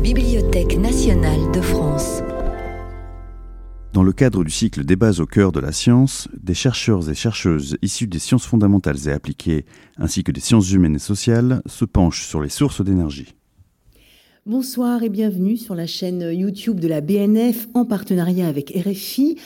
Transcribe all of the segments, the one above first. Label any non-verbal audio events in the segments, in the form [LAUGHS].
Bibliothèque nationale de France. Dans le cadre du cycle Débats au cœur de la science, des chercheurs et chercheuses issus des sciences fondamentales et appliquées, ainsi que des sciences humaines et sociales, se penchent sur les sources d'énergie. Bonsoir et bienvenue sur la chaîne YouTube de la BNF en partenariat avec RFI.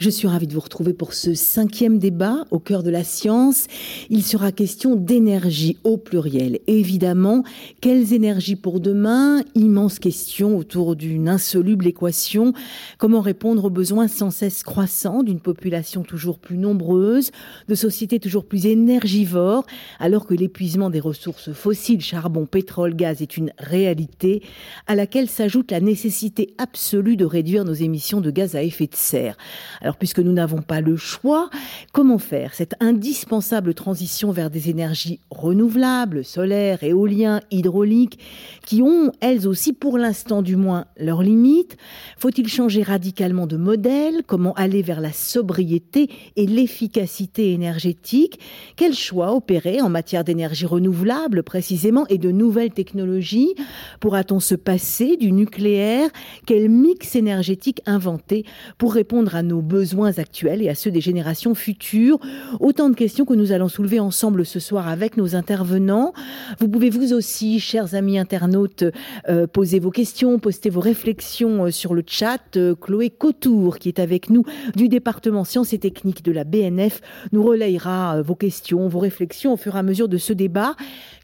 Je suis ravie de vous retrouver pour ce cinquième débat au cœur de la science. Il sera question d'énergie au pluriel. Évidemment, quelles énergies pour demain? Immense question autour d'une insoluble équation. Comment répondre aux besoins sans cesse croissants d'une population toujours plus nombreuse, de sociétés toujours plus énergivores, alors que l'épuisement des ressources fossiles, charbon, pétrole, gaz est une réalité? À laquelle s'ajoute la nécessité absolue de réduire nos émissions de gaz à effet de serre. Alors puisque nous n'avons pas le choix, comment faire? Cette indispensable transition vers des énergies renouvelables, solaires, éoliens, hydrauliques, qui ont elles aussi pour l'instant du moins leurs limites Faut-il changer radicalement de modèle? Comment aller vers la sobriété et l'efficacité énergétique? Quel choix opérer en matière d'énergie renouvelable précisément et de nouvelles technologies Pourra-t-on se passer du nucléaire Quel mix énergétique inventer pour répondre à nos besoins actuels et à ceux des générations futures? Autant de questions que nous allons soulever ensemble ce soir avec nos intervenants. Vous pouvez vous aussi, chers amis internautes, euh, poser vos questions, poster vos réflexions euh, sur le chat. Euh, Chloé Cotour, qui est avec nous du département sciences et techniques de la BNF, nous relayera vos questions, vos réflexions au fur et à mesure de ce débat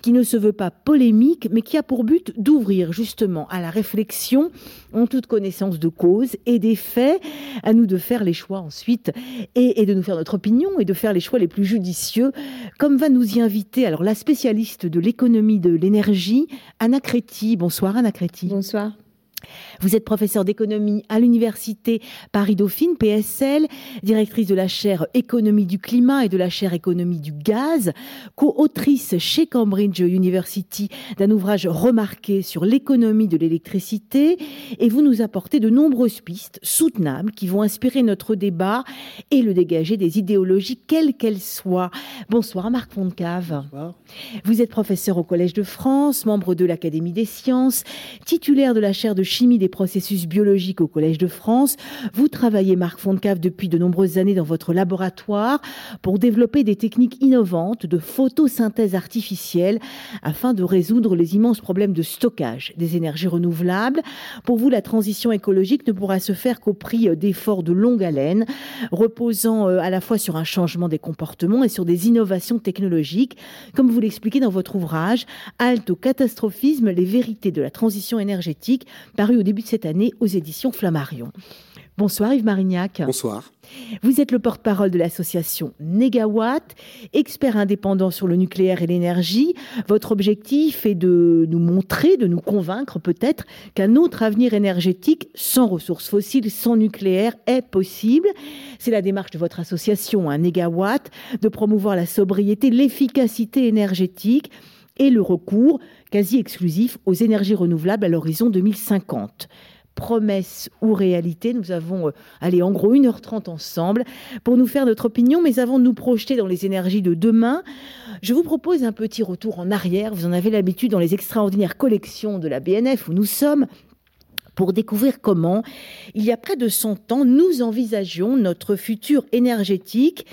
qui ne se veut pas polémique, mais qui a pour but d'ouvrir à la réflexion en toute connaissance de cause et des faits, à nous de faire les choix ensuite et, de nous faire notre opinion et de faire les choix les plus judicieux, comme va nous y inviter alors la spécialiste de l'économie de l'énergie, Anna Créti. Bonsoir Anna Créti. Bonsoir. Vous êtes professeur d'économie à l'université Paris-Dauphine, PSL, directrice de la chaire économie du climat et de la chaire économie du gaz, co-autrice chez Cambridge University d'un ouvrage remarqué sur l'économie de l'électricité et vous nous apportez de nombreuses pistes soutenables qui vont inspirer notre débat et le dégager des idéologies quelles qu'elles soient. Bonsoir Marc Fontcave. Bonsoir. Vous êtes professeur au Collège de France, membre de l'Académie des sciences, titulaire de la chaire de chimie des processus biologiques au Collège de France. Vous travaillez, Marc Fontcave, depuis de nombreuses années dans votre laboratoire pour développer des techniques innovantes de photosynthèse artificielle afin de résoudre les immenses problèmes de stockage des énergies renouvelables. Pour vous, la transition écologique ne pourra se faire qu'au prix d'efforts de longue haleine, reposant euh, à la fois sur un changement des comportements et sur des innovations technologiques. Comme vous l'expliquez dans votre ouvrage, Halte au catastrophisme, les vérités de la transition énergétique, paru au début de cette année aux éditions Flammarion. Bonsoir Yves Marignac. Bonsoir. Vous êtes le porte-parole de l'association Negawatt, expert indépendant sur le nucléaire et l'énergie. Votre objectif est de nous montrer, de nous convaincre peut-être qu'un autre avenir énergétique sans ressources fossiles, sans nucléaire est possible. C'est la démarche de votre association, un Negawatt, de promouvoir la sobriété, l'efficacité énergétique et le recours quasi exclusif aux énergies renouvelables à l'horizon 2050 promesse ou réalité. Nous avons, euh, en gros, 1h30 ensemble pour nous faire notre opinion, mais avant de nous projeter dans les énergies de demain, je vous propose un petit retour en arrière. Vous en avez l'habitude dans les extraordinaires collections de la BNF où nous sommes pour découvrir comment, il y a près de 100 ans, nous envisagions notre futur énergétique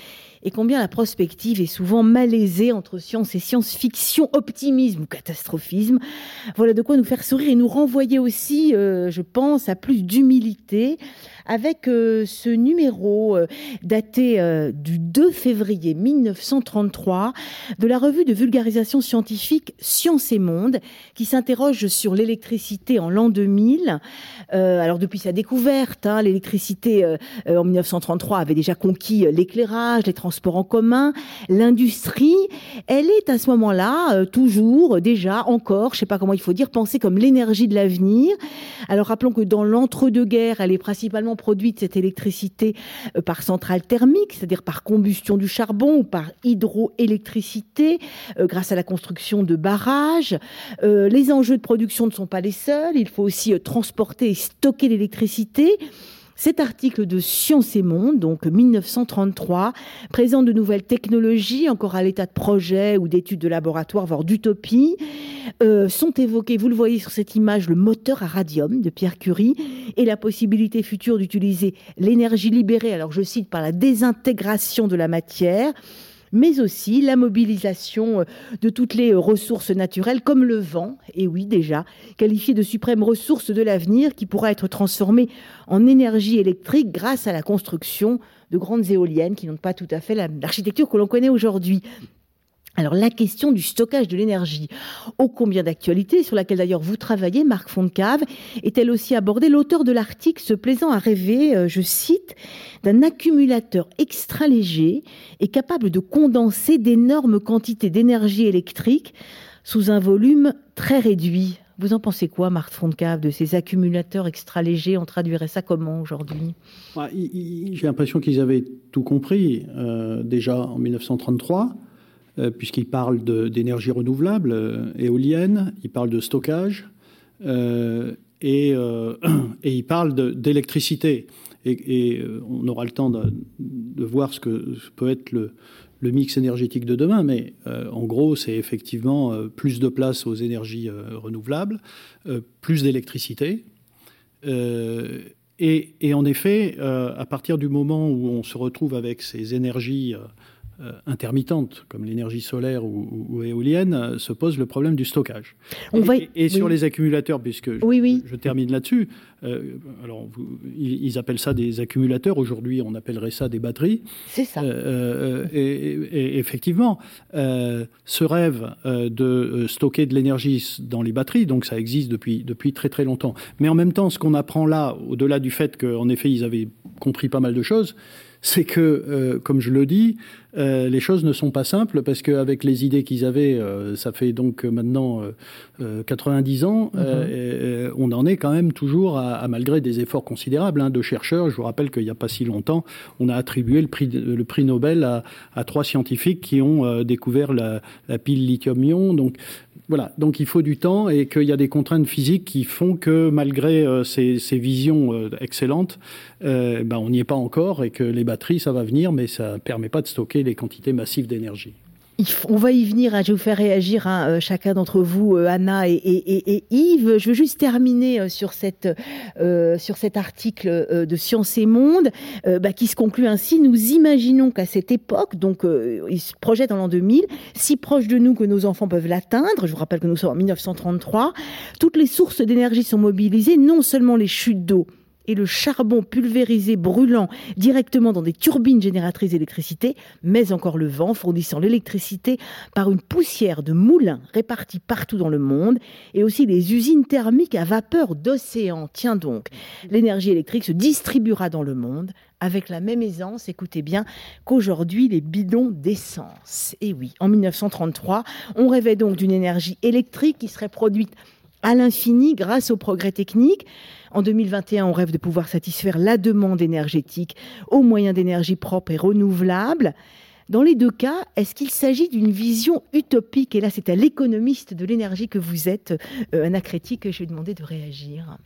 et combien la prospective est souvent malaisée entre science et science-fiction, optimisme ou catastrophisme. Voilà de quoi nous faire sourire et nous renvoyer aussi, euh, je pense, à plus d'humilité avec euh, ce numéro euh, daté du 2 février 1933 de la revue de vulgarisation scientifique Science et Monde qui s'interroge sur l'électricité en l'an 2000. alors depuis sa découverte, hein, l'électricité en 1933 avait déjà conquis l'éclairage, les transports en commun, l'industrie. Elle est à ce moment-là toujours, déjà, encore, je ne sais pas comment il faut dire, pensée comme l'énergie de l'avenir. Alors rappelons que dans l'entre-deux-guerres, elle est principalement produite cette électricité euh, par centrale thermique, c'est-à-dire par combustion du charbon ou par hydroélectricité, euh, grâce à la construction de barrages. Euh, les enjeux de production ne sont pas les seuls. Il faut aussi transporter et stocker l'électricité. Cet article de Science et Monde, donc 1933, présente de nouvelles technologies, encore à l'état de projet ou d'études de laboratoire, voire d'utopie. Euh, sont évoqués, vous le voyez sur cette image, le moteur à radium de Pierre Curie et la possibilité future d'utiliser l'énergie libérée, alors je cite, par la désintégration de la matière mais aussi la mobilisation euh, de toutes les euh, ressources naturelles comme le vent, et oui déjà, qualifié de suprême ressource de l'avenir qui pourra être transformée en énergie électrique grâce à la construction de grandes éoliennes qui n'ont pas tout à fait l'architecture que l'on connaît aujourd'hui. Alors la question du stockage de l'énergie, ô combien d'actualité, sur laquelle d'ailleurs vous travaillez, Marc Fontcave, est-elle aussi abordée? L'auteur de l'article se plaisant à rêver, euh, je cite, d'un accumulateur extra léger et capable de condenser d'énormes quantités d'énergie électrique sous un volume très réduit. Vous en pensez quoi, Marc Fontcave, de ces accumulateurs extra légers On traduirait ça comment aujourd'hui? J'ai l'impression qu'ils avaient tout compris euh, déjà en 1933. Euh, puisqu'il parle d'énergie renouvelable, euh, éolienne, il parle de stockage, euh, et, [CLEARS THROAT] il parle d'électricité. Et, on aura le temps de, voir ce que peut être le, mix énergétique de demain, mais en gros, c'est effectivement plus de place aux énergies renouvelables, plus d'électricité. Et, et, en effet, à partir du moment où on se retrouve avec ces énergies intermittentes, comme l'énergie solaire ou, éolienne, euh, se pose le problème du stockage. et, sur les accumulateurs, puisque je, termine là-dessus, euh, alors ils, appellent ça des accumulateurs. Aujourd'hui, on appellerait ça des batteries. C'est ça. et, effectivement, ce rêve de stocker de l'énergie dans les batteries, donc ça existe depuis depuis très très longtemps. Mais en même temps, ce qu'on apprend là, au-delà du fait qu'en effet ils avaient compris pas mal de choses, c'est que, euh, comme je le dis, euh, les choses ne sont pas simples parce qu'avec les idées qu'ils avaient, euh, ça fait donc maintenant 90 ans, mhm. on en est quand même toujours à, malgré des efforts considérables hein, de chercheurs. Je vous rappelle qu'il n'y a pas si longtemps, on a attribué le prix, le prix Nobel à, trois scientifiques qui ont découvert la, la pile lithium-ion. Donc voilà, donc il faut du temps et qu'il y a des contraintes physiques qui font que malgré euh, ces, visions euh, excellentes, euh, ben, on n'y est pas encore et que les batteries, ça va venir, mais ça ne permet pas de stocker les quantités massives d'énergie on va y venir, hein. je vais vous faire réagir hein, euh, chacun d'entre vous, euh, Anna et, Yves. Je veux juste terminer euh, sur, cet article de Science et Monde bah, qui se conclut ainsi. Nous imaginons qu'à cette époque, donc il se projette en l'an 2000, si proche de nous que nos enfants peuvent l'atteindre, je vous rappelle que nous sommes en 1933, toutes les sources d'énergie sont mobilisées, non seulement les chutes d'eau, et le charbon pulvérisé brûlant directement dans des turbines génératrices d'électricité, mais encore le vent fournissant l'électricité par une poussière de moulins répartis partout dans le monde, et aussi les usines thermiques à vapeur d'océan. Tiens donc, l'énergie électrique se distribuera dans le monde avec la même aisance, écoutez bien, qu'aujourd'hui les bidons d'essence. Et oui, en 1933, on rêvait donc d'une énergie électrique qui serait produite à l'infini grâce au progrès technique. En 2021, on rêve de pouvoir satisfaire la demande énergétique aux moyens d'énergie propre et renouvelable. Dans les deux cas, est-ce qu'il s'agit d'une vision utopique? Et là, c'est à l'économiste de l'énergie que vous êtes, euh, que je vais demander de réagir.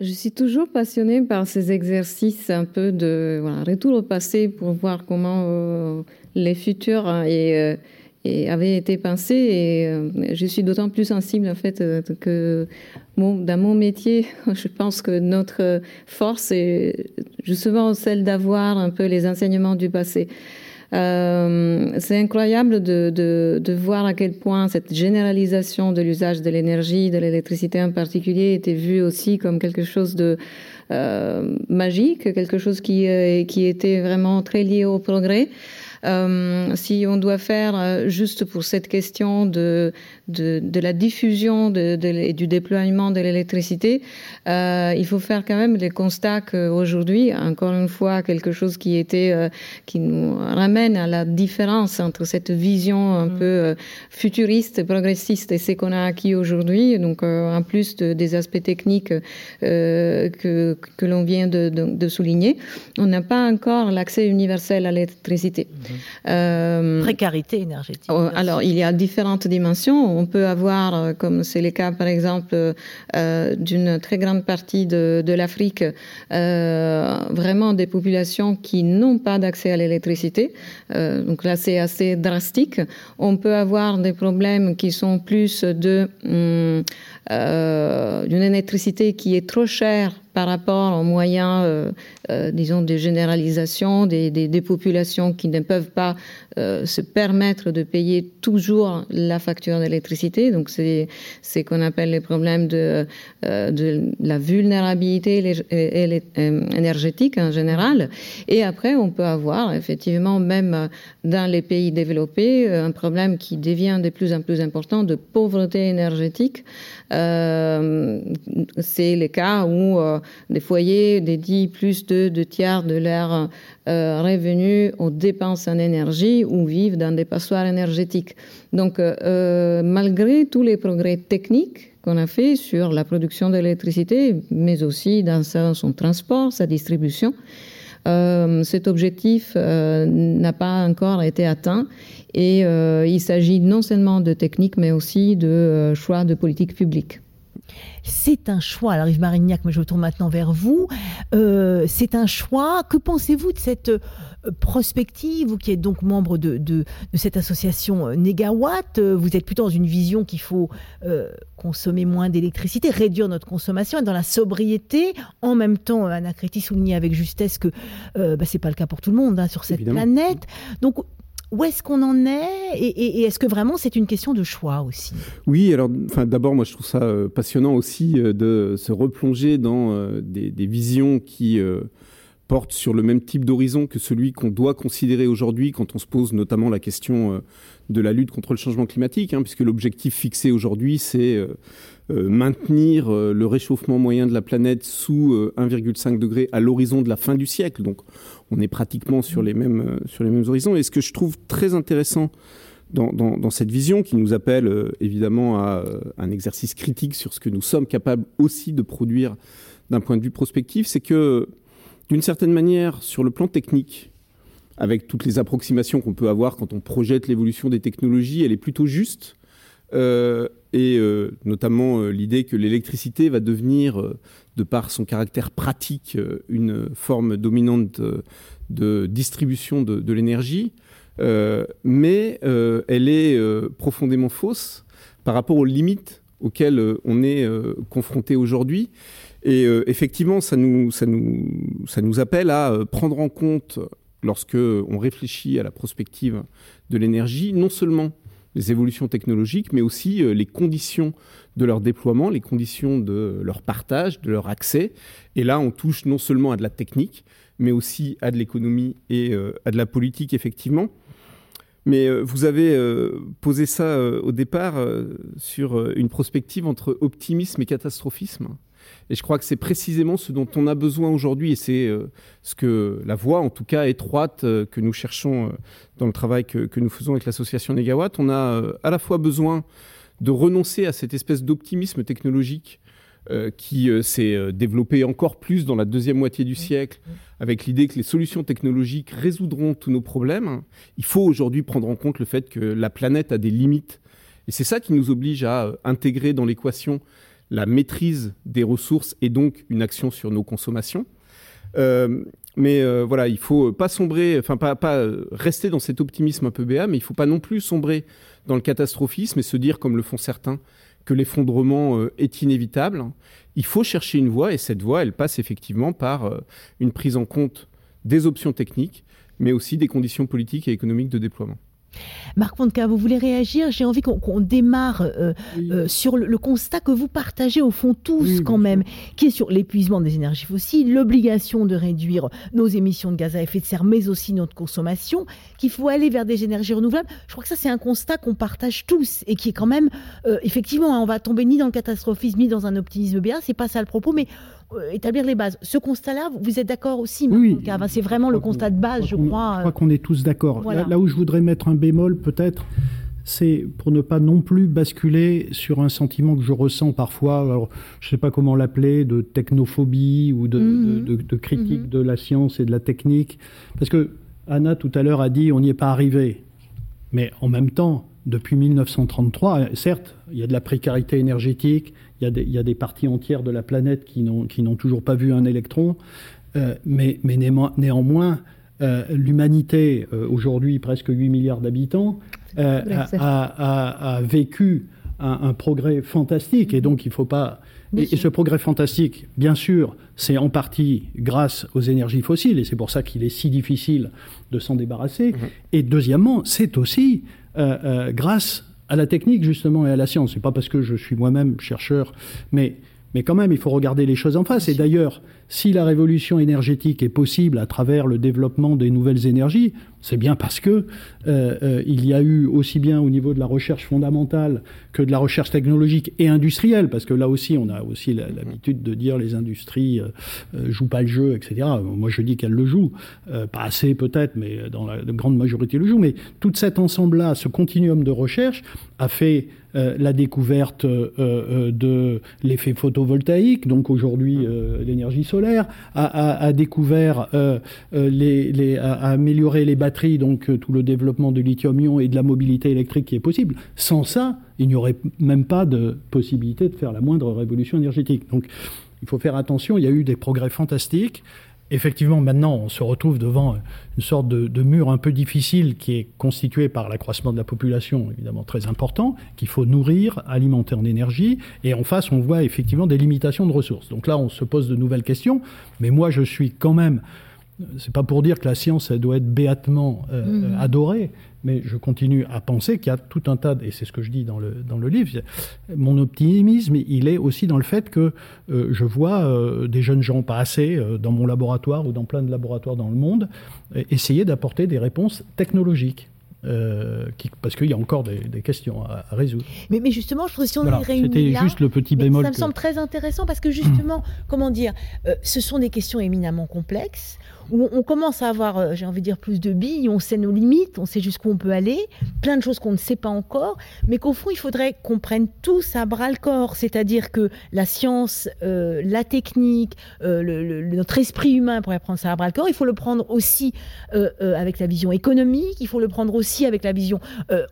Je suis toujours passionnée par ces exercices un peu de retour au passé pour voir comment euh, les futurs hein, euh, et avait été pensé. Et euh, je suis d'autant plus sensible en fait euh, que dans mon métier, [LAUGHS] je pense que notre force est justement celle d'avoir un peu les enseignements du passé. Euh, c'est incroyable de, voir à quel point cette généralisation de l'usage de l'énergie, de l'électricité en particulier, était vue aussi comme quelque chose de magique, quelque chose qui était vraiment très lié au progrès. Euh, si on doit faire euh, juste pour cette question de, de, de la diffusion de, et du déploiement de l'électricité, euh, il faut faire quand même les constats qu'aujourd'hui, encore une fois, quelque chose qui était euh, qui nous ramène à la différence entre cette vision un mm. peu futuriste, progressiste et ce qu'on a acquis aujourd'hui, donc en plus des aspects techniques que, que l'on vient de, de, souligner, on n'a pas encore l'accès universel à l'électricité. Mm. Euh, Précarité énergétique. Oh, alors, il y a différentes dimensions. On peut avoir, euh, comme c'est le cas par exemple euh, d'une très grande partie de, l'Afrique, euh, vraiment des populations qui n'ont pas d'accès à l'électricité. Donc là, c'est assez drastique. On peut avoir des problèmes qui sont plus hum, d'une électricité qui est trop chère par rapport aux moyens, euh, euh, disons, de généralisation des, des, des, populations qui ne peuvent pas euh, se permettre de payer toujours la facture d'électricité. Donc, c'est ce qu'on appelle les problèmes de, euh, de la vulnérabilité énergétique en général. Et après, on peut avoir effectivement, même dans les pays développés, un problème qui devient de plus en plus important de pauvreté énergétique. Euh, c'est le cas où euh, des foyers dédient plus de deux tiers de leurs euh, revenus aux dépenses en énergie ou vivent dans des passoires énergétiques. Donc, euh, malgré tous les progrès techniques qu'on a fait sur la production d'électricité, mais aussi dans son transport, sa distribution, euh, cet objectif euh, n'a pas encore été atteint et euh, il s'agit non seulement de techniques mais aussi de choix de politique publique. C'est un choix. Alors Yves Marignac, mais je retourne maintenant vers vous. Euh, c'est un choix. Que pensez-vous de cette euh, prospective, vous qui êtes donc membre de, de, de cette association euh, Négawatt Vous êtes plutôt dans une vision qu'il faut euh, consommer moins d'électricité, réduire notre consommation, être dans la sobriété. En même temps, Anna Créti soulignait avec justesse que euh, bah, c'est pas le cas pour tout le monde hein, sur cette Évidemment. planète. Donc où est-ce qu'on en est et, est-ce que vraiment c'est une question de choix aussi? Oui, alors d'abord moi je trouve ça euh, passionnant aussi euh, de se replonger dans euh, des, visions qui portent sur le même type d'horizon que celui qu'on doit considérer aujourd'hui quand on se pose notamment la question de la lutte contre le changement climatique, hein, puisque l'objectif fixé aujourd'hui c'est maintenir le réchauffement moyen de la planète sous euh, 1,5 degré à l'horizon de la fin du siècle. Donc on est pratiquement sur les mêmes, euh, sur les mêmes horizons. Et ce que je trouve très intéressant dans, cette vision, qui nous appelle euh, évidemment à euh, un exercice critique sur ce que nous sommes capables aussi de produire d'un point de vue prospectif, c'est que d'une certaine manière, sur le plan technique, avec toutes les approximations qu'on peut avoir quand on projette l'évolution des technologies, elle est plutôt juste. Et notamment l'idée que l'électricité va devenir, de par son caractère pratique, euh, une forme dominante de, de distribution de, l'énergie, euh, mais euh, elle est euh, profondément fausse par rapport aux limites auxquelles euh, on est euh, confronté aujourd'hui. Et euh, effectivement, ça nous, appelle à euh, prendre en compte, lorsque on réfléchit à la prospective de l'énergie, non seulement les évolutions technologiques, mais aussi euh, les conditions de leur déploiement, les conditions de leur partage, de leur accès. Et là, on touche non seulement à de la technique, mais aussi à de l'économie et euh, à de la politique, effectivement. Mais euh, vous avez posé ça au départ sur une prospective entre optimisme et catastrophisme. Et je crois que c'est précisément ce dont on a besoin aujourd'hui, et c'est euh, ce que la voie, en tout cas étroite, euh, que nous cherchons euh, dans le travail que, que nous faisons avec l'association Négawatt. On a à la fois besoin de renoncer à cette espèce d'optimisme technologique qui s'est développé encore plus dans la deuxième moitié du siècle, avec l'idée que les solutions technologiques résoudront tous nos problèmes. Il faut aujourd'hui prendre en compte le fait que la planète a des limites. Et c'est ça qui nous oblige à intégrer dans l'équation la maîtrise des ressources et donc une action sur nos consommations. Euh, mais euh, voilà, il faut pas sombrer, enfin rester dans cet optimisme un peu béat, mais il faut pas non plus sombrer dans le catastrophisme et se dire, comme le font certains, que l'effondrement euh, est inévitable. Il faut chercher une voie et cette voie, elle passe effectivement par une prise en compte des options techniques, mais aussi des conditions politiques et économiques de déploiement. Marc Fonteca, vous voulez réagir? J'ai envie qu'on qu démarre euh, oui. euh, sur le, le, constat que vous partagez au fond tous oui, quand même, sûr. qui est sur l'épuisement des énergies fossiles, l'obligation de réduire nos émissions de gaz à effet de serre, mais aussi notre consommation, qu'il faut aller vers des énergies renouvelables. Je crois que ça, c'est un constat qu'on partage tous et qui est quand même, euh, effectivement, hein, on va tomber ni dans le catastrophisme, ni dans un optimisme béat, c'est pas ça le propos, mais établir les bases. Ce constat-là, vous êtes d'accord aussi, oui, C'est vraiment le constat de base, je crois. Je crois qu'on est tous d'accord. Voilà. Là, là, où je voudrais mettre un bémol, peut-être, c'est pour ne pas non plus basculer sur un sentiment que je ressens parfois, alors je ne sais pas comment l'appeler, de technophobie ou de, mmh. de, de, de critique mmh. de la science et de la technique. Parce que Anna tout à l'heure a dit on n'y est pas arrivé. Mais en même temps, depuis 1933, certes, il y a de la précarité énergétique, il y a des, parties entières de la planète qui n'ont toujours pas vu un électron, euh, mais, néanmoins, euh, l'humanité, euh, aujourd'hui presque 8 milliards d'habitants, a, vécu un, progrès fantastique, et donc il ne faut pas... Et, ce progrès fantastique, bien sûr, c'est en partie grâce aux énergies fossiles, et c'est pour ça qu'il est si difficile de s'en débarrasser. Mmh. Et deuxièmement, c'est aussi grâce à la technique justement et à la science. C'est pas parce que je suis moi-même chercheur, mais mais quand même, il faut regarder les choses en face. Et d'ailleurs, si la révolution énergétique est possible à travers le développement des nouvelles énergies, c'est bien parce que euh, euh, il y a eu aussi bien au niveau de la recherche fondamentale que de la recherche technologique et industrielle, parce que là aussi, on a aussi l'habitude de dire les industries euh, jouent pas le jeu, etc. Moi, je dis qu'elles le jouent, pas assez peut-être, mais dans la grande majorité le jouent. Mais tout cet ensemble-là, ce continuum de recherche, a fait la découverte de l'effet photovoltaïque, donc aujourd'hui l'énergie solaire a, découvert, euh, euh, les, a, amélioré les batteries, donc euh, tout le développement de lithium-ion et de la mobilité électrique qui est possible. Sans ça, il n'y aurait même pas de possibilité de faire la moindre révolution énergétique. Donc, il faut faire attention. Il y a eu des progrès fantastiques effectivement, maintenant, on se retrouve devant une sorte de, mur un peu difficile qui est constitué par l'accroissement de la population, évidemment très important, qu'il faut nourrir, alimenter en énergie. Et en face, on voit effectivement des limitations de ressources. Donc là, on se pose de nouvelles questions. Mais moi, je suis quand même. C'est pas pour dire que la science elle doit être béatement euh, mmh. adorée, mais je continue à penser qu'il y a tout un tas, et c'est ce que je dis dans le, dans le livre, mon optimisme, il est aussi dans le fait que euh, je vois euh, des jeunes gens pas assez euh, dans mon laboratoire ou dans plein de laboratoires dans le monde essayer d'apporter des réponses technologiques. parce qu'il y a encore des, questions à, résoudre. Mais, mais, justement, je trouve que si on voilà, C'était juste le petit bémol. Ça me semble très intéressant parce que justement, comment dire, ce sont des questions éminemment complexes où on commence à avoir, euh, j'ai envie de dire, plus de billes, on sait nos limites, on sait jusqu'où on peut aller, plein de choses qu'on ne sait pas encore, mais qu'au fond, il faudrait qu'on prenne tous à bras le corps, c'est-à-dire que la science, euh, la technique, euh, notre esprit humain pourrait prendre ça à bras le corps, il faut le prendre aussi avec la vision économique, il faut le prendre aussi avec la vision...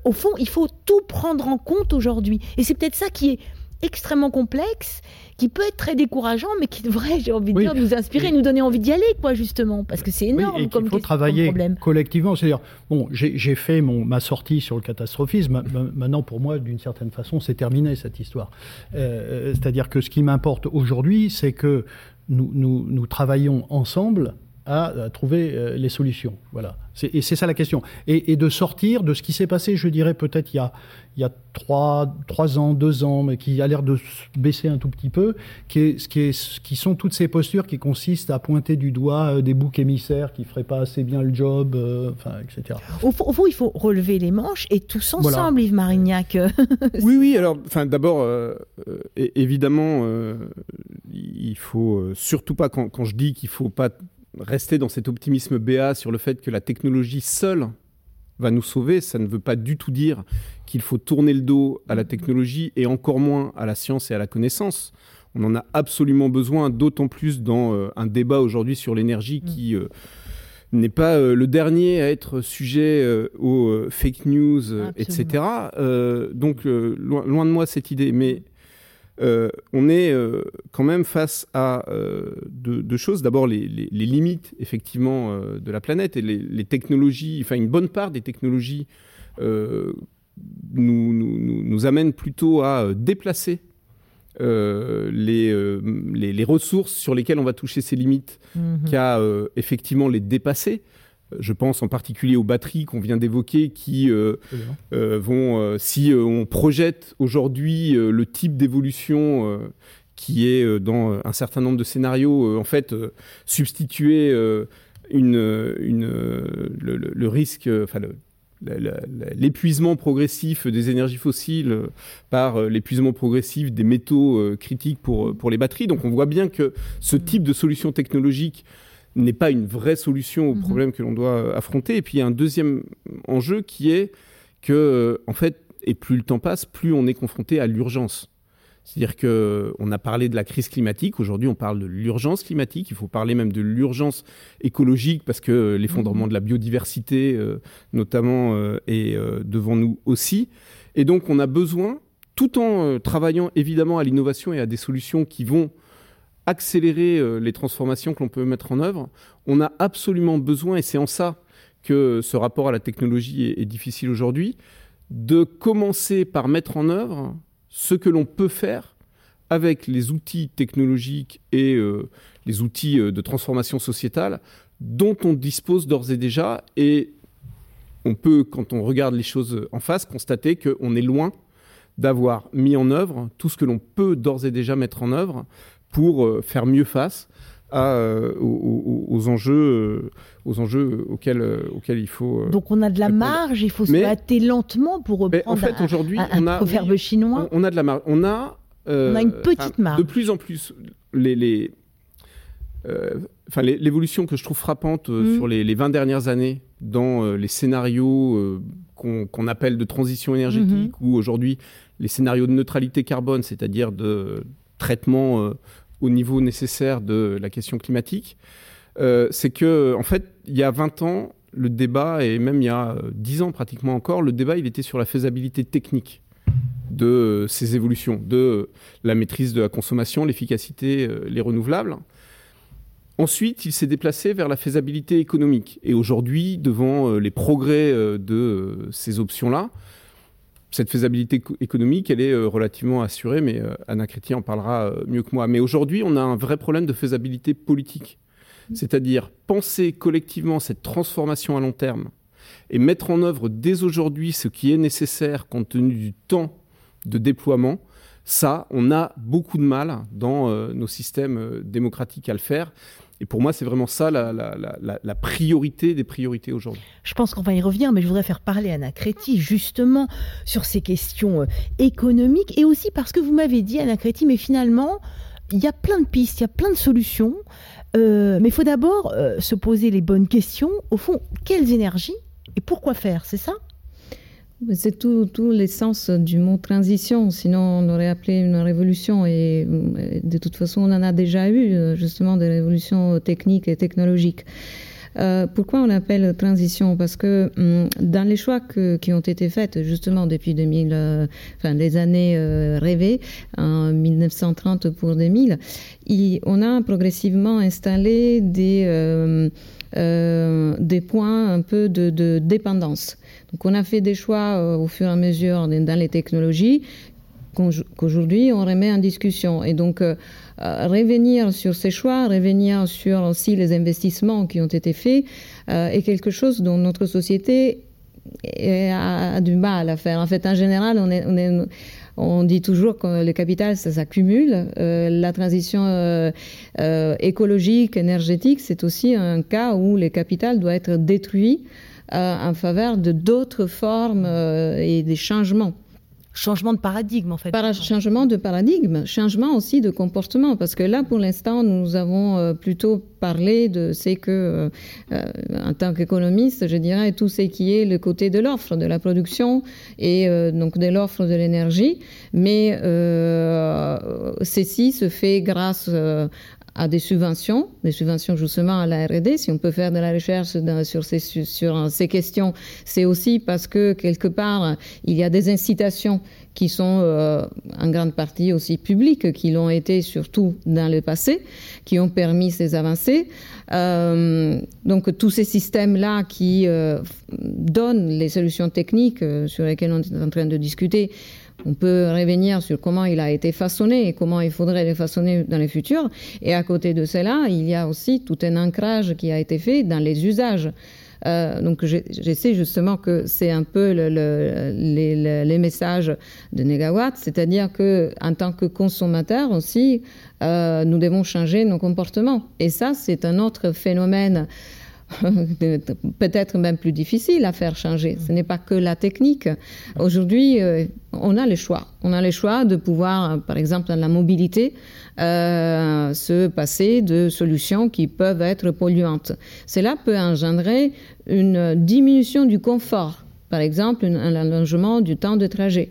au fond, il faut tout prendre en compte aujourd'hui. Et c'est peut-être ça qui est extrêmement complexe, qui peut être très décourageant, mais qui devrait, j'ai envie de dire, nous inspirer, nous donner envie d'y aller, quoi, justement, parce que c'est énorme et comme Il faut travailler collectivement. C'est-à-dire, bon, j'ai fait mon, ma sortie sur le catastrophisme. Maintenant, pour moi, d'une certaine façon, c'est terminé cette histoire. Euh, c'est-à-dire que ce qui m'importe aujourd'hui, c'est que nous, nous, nous travaillons ensemble à, trouver euh, les solutions. Voilà. Et c'est ça la question. Et, de sortir de ce qui s'est passé, je dirais peut-être il y a, il y a trois, trois ans, deux ans, mais qui a l'air de baisser un tout petit peu, qui, est, qui, est, qui sont toutes ces postures qui consistent à pointer du doigt euh, des boucs émissaires qui ne feraient pas assez bien le job, euh, enfin, etc. Au fond, il faut relever les manches et tous ensemble, Yves Marignac. [LAUGHS] oui, oui, alors enfin, d'abord, évidemment, il faut surtout pas, quand, quand je dis qu'il ne faut pas rester dans cet optimisme béat sur le fait que la technologie seule va nous sauver, ça ne veut pas du tout dire qu'il faut tourner le dos à la technologie et encore moins à la science et à la connaissance. On en a absolument besoin, d'autant plus dans euh, un débat aujourd'hui sur l'énergie qui euh, n'est pas euh, le dernier à être sujet aux fake news, etc. donc loin de moi cette idée, mais euh, on est euh, quand même face à euh, deux, choses. D'abord, les, limites, effectivement, de la planète et les, technologies, enfin, une bonne part des technologies nous, nous, amènent plutôt à déplacer les, les, ressources sur lesquelles on va toucher ces limites mm-hmm. qu'à effectivement les dépasser. Je pense en particulier aux batteries qu'on vient d'évoquer qui euh, euh, vont, euh, si on projette aujourd'hui le type d'évolution qui est dans un certain nombre de scénarios, en fait, substituer une, le, risque, enfin, l'épuisement progressif des énergies fossiles par l'épuisement progressif des métaux critiques pour, pour les batteries. Donc on voit bien que ce type de solution technologique n'est pas une vraie solution au mhm. problème que l'on doit affronter. Et puis il y a un deuxième enjeu qui est que, en fait, et plus le temps passe, plus on est confronté à l'urgence. C'est-à-dire qu'on a parlé de la crise climatique, aujourd'hui on parle de l'urgence climatique, il faut parler même de l'urgence écologique parce que l'effondrement de la biodiversité euh, notamment euh, est euh, devant nous aussi. Et donc on a besoin, tout en travaillant évidemment à l'innovation et à des solutions qui vont accélérer les transformations que l'on peut mettre en œuvre, on a absolument besoin, et c'est en ça que ce rapport à la technologie est difficile aujourd'hui, de commencer par mettre en œuvre ce que l'on peut faire avec les outils technologiques et euh, les outils euh, de transformation sociétale dont on dispose d'ores et déjà. Et on peut, quand on regarde les choses en face, constater qu'on est loin d'avoir mis en œuvre tout ce que l'on peut d'ores et déjà mettre en œuvre pour euh, faire mieux face aux, enjeux, aux enjeux auxquels, auxquels il faut. Donc on a de la marge, il faut se battre lentement pour reprendre en fait, aujourd'hui, on a, proverbe chinois. On, a de la marge. On a, on a une petite marge. De plus en plus, les, les enfin, l'évolution que je trouve frappante mm. sur les, les, 20 dernières années dans les scénarios qu'on appelle de transition énergétique mm-hmm. ou aujourd'hui les scénarios de neutralité carbone, c'est-à-dire de traitement au niveau nécessaire de la question climatique, euh, c'est que, en fait, il y a 20 ans, le débat, et même il y a 10 ans pratiquement encore, le débat, il était sur la faisabilité technique de ces évolutions, de la maîtrise de la consommation, l'efficacité, euh, les renouvelables. Ensuite, il s'est déplacé vers la faisabilité économique. Et aujourd'hui, devant euh, les progrès de ces options-là, cette faisabilité économique, elle est euh, relativement assurée, mais euh, Anna Chrétien en parlera euh, mieux que moi. Mais aujourd'hui, on a un vrai problème de faisabilité politique. C'est-à-dire penser collectivement cette transformation à long terme et mettre en œuvre dès aujourd'hui ce qui est nécessaire compte tenu du temps de déploiement, ça, on a beaucoup de mal dans nos systèmes démocratiques à le faire. Et pour moi, c'est vraiment ça la, priorité des priorités aujourd'hui. Je pense qu'on va y revenir, mais je voudrais faire parler Anna Créti justement sur ces questions euh, économiques et aussi parce que vous m'avez dit, Anna Créti, mais finalement, il y a plein de pistes, il y a plein de solutions, euh, mais il faut d'abord euh, se poser les bonnes questions. Au fond, quelles énergies et pourquoi faire, c'est ça? C'est tout, tout l'essence du mot transition, sinon on aurait appelé une révolution et de toute façon on en a déjà eu euh, justement des révolutions techniques et technologiques. Euh, pourquoi on appelle transition? Parce que hum, dans les choix qui ont été faits justement depuis 2000, euh, enfin les années rêvées, en 1930 pour 2000, on a progressivement installé des points un peu de dépendance. Donc on a fait des choix euh, au fur et à mesure dans les technologies qu'aujourd'hui on remet en discussion. Et donc euh, euh, revenir sur ces choix, revenir sur aussi les investissements qui ont été faits est quelque chose dont notre société a, du mal à faire. En fait, en général, on, dit toujours que le capital, ça s'accumule. la transition écologique, énergétique, c'est aussi un cas où le capital doit être détruit en faveur de d'autres formes euh, et des changements. Changement de paradigme, en fait. changement de paradigme, changement aussi de comportement, parce que là, pour l'instant, nous avons euh, plutôt parlé de ce que, en tant qu'économiste, je dirais, tout ce qui est le côté de l'offre, de la production et donc de l'offre de l'énergie. Mais ceci se fait grâce à des subventions, des subventions justement à la R&D. Si on peut faire de la recherche sur, ces, sur ces questions, c'est aussi parce que quelque part, il y a des incitations qui sont euh, en grande partie aussi publiques, qui l'ont été surtout dans le passé, qui ont permis ces avancées. Euh, donc tous ces systèmes-là qui euh, donnent les solutions techniques sur lesquelles on est en train de discuter, on peut revenir sur comment il a été façonné et comment il faudrait le façonner dans le futur. Et à côté de cela, il y a aussi tout un ancrage qui a été fait dans les usages. Euh, donc j'essaie justement que c'est un peu le, les, messages de Negawatt, c'est-à-dire que en tant que consommateur aussi, euh, nous devons changer nos comportements. Et ça, c'est un autre phénomène [LAUGHS] peut-être même plus difficile à faire changer. Ce n'est pas que la technique. Aujourd'hui, euh, on a le choix. On a le choix de pouvoir, par exemple, dans la mobilité, euh, se passer de solutions qui peuvent être polluantes. Cela peut engendrer une diminution du confort, par exemple, un allongement du temps de trajet.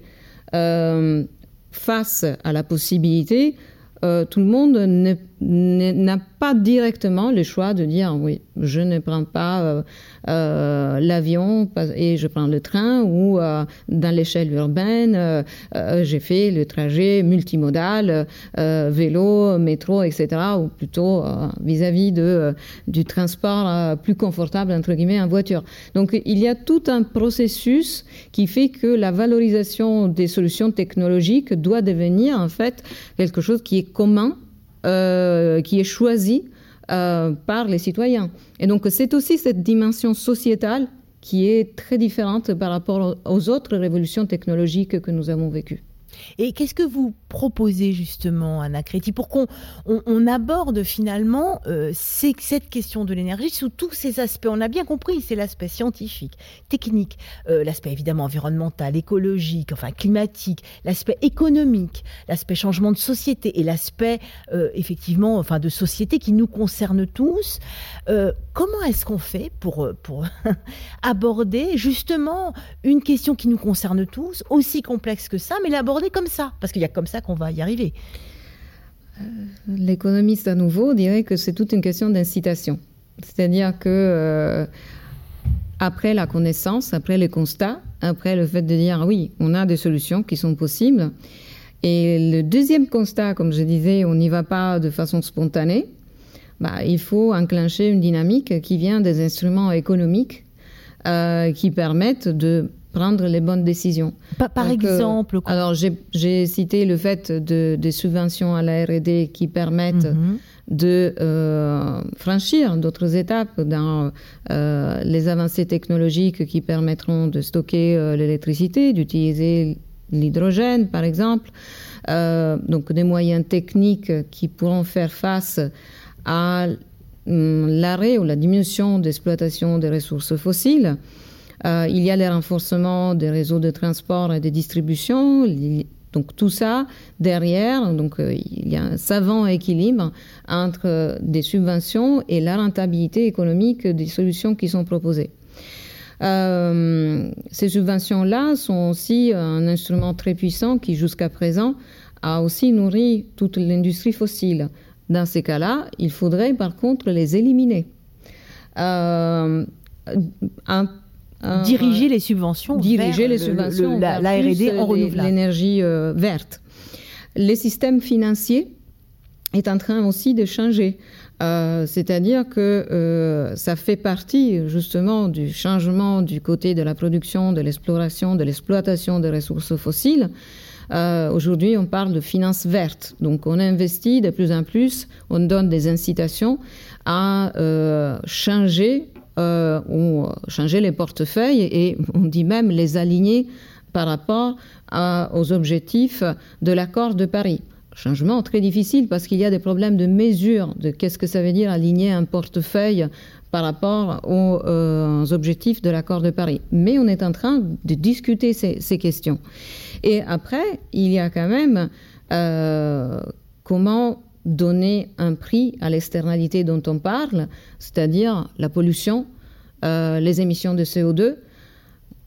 Euh, face à la possibilité, tout le monde n'a pas directement le choix de dire oui, je ne prends pas euh, l'avion et je prends le train ou euh, dans l'échelle urbaine, euh, j'ai fait le trajet multimodal, vélo, métro, etc. ou plutôt vis-à-vis de, du transport plus confortable, entre guillemets, en voiture. Donc il y a tout un processus qui fait que la valorisation des solutions technologiques doit devenir en fait quelque chose qui est commun, qui est choisi euh, par les citoyens. Et donc c'est aussi cette dimension sociétale qui est très différente par rapport aux autres révolutions technologiques que nous avons vécues. Et qu'est-ce que vous proposez justement, Anna Créti, pour qu'on on, aborde finalement euh, cette question de l'énergie sous tous ses aspects? On a bien compris, c'est l'aspect scientifique, technique, euh, l'aspect évidemment environnemental, écologique, enfin climatique, l'aspect économique, l'aspect changement de société et l'aspect euh, effectivement enfin, de société qui nous concerne tous. comment est-ce qu'on fait pour, pour [LAUGHS] aborder justement une question qui nous concerne tous, aussi complexe que ça, mais l'aborder comme ça, parce qu'il y a comme ça qu'on va y arriver. Euh, l'économiste à nouveau dirait que c'est toute une question d'incitation. C'est-à-dire que euh, après la connaissance, après les constats, après le fait de dire oui, on a des solutions qui sont possibles. Et le deuxième constat, comme je disais, on n'y va pas de façon spontanée. Bah, il faut enclencher une dynamique qui vient des instruments économiques euh, qui permettent de prendre les bonnes décisions. par exemple Alors, j'ai cité le fait de, des subventions à la R&D qui permettent mhm. de euh, franchir d'autres étapes dans euh, les avancées technologiques qui permettront de stocker euh, l'électricité, d'utiliser l'hydrogène, par exemple. donc, des moyens techniques qui pourront faire face à hum, l'arrêt ou la diminution d'exploitation des ressources fossiles. Euh, il y a le renforcement des réseaux de transport et de distribution. Donc tout ça derrière, donc euh, il y a un savant équilibre entre des subventions et la rentabilité économique des solutions qui sont proposées. Euh, ces subventions-là sont aussi un instrument très puissant qui jusqu'à présent a aussi nourri toute l'industrie fossile. Dans ces cas-là, il faudrait par contre les éliminer. un euh, diriger les subventions diriger les subventions la, R&D en renouvelable l'énergie euh, verte les systèmes financiers est en train aussi de changer euh, c'est-à-dire que ça fait partie justement du changement du côté de la production, de l'exploration, de l'exploitation des ressources fossiles. Aujourd'hui, on parle de finances vertes. Donc, on investit de plus en plus, on donne des incitations à changer euh, ont changé les portefeuilles et on dit même les aligner par rapport aux objectifs de l'accord de Paris. Changement très difficile parce qu'il y a des problèmes de mesure de qu'est-ce que ça veut dire aligner un portefeuille par rapport aux, euh, objectifs de l'accord de Paris. Mais on est en train de discuter ces, questions. Et après, il y a quand même euh, comment donner un prix à l'externalité dont on parle, c'est-à-dire la pollution, euh, les émissions de CO2.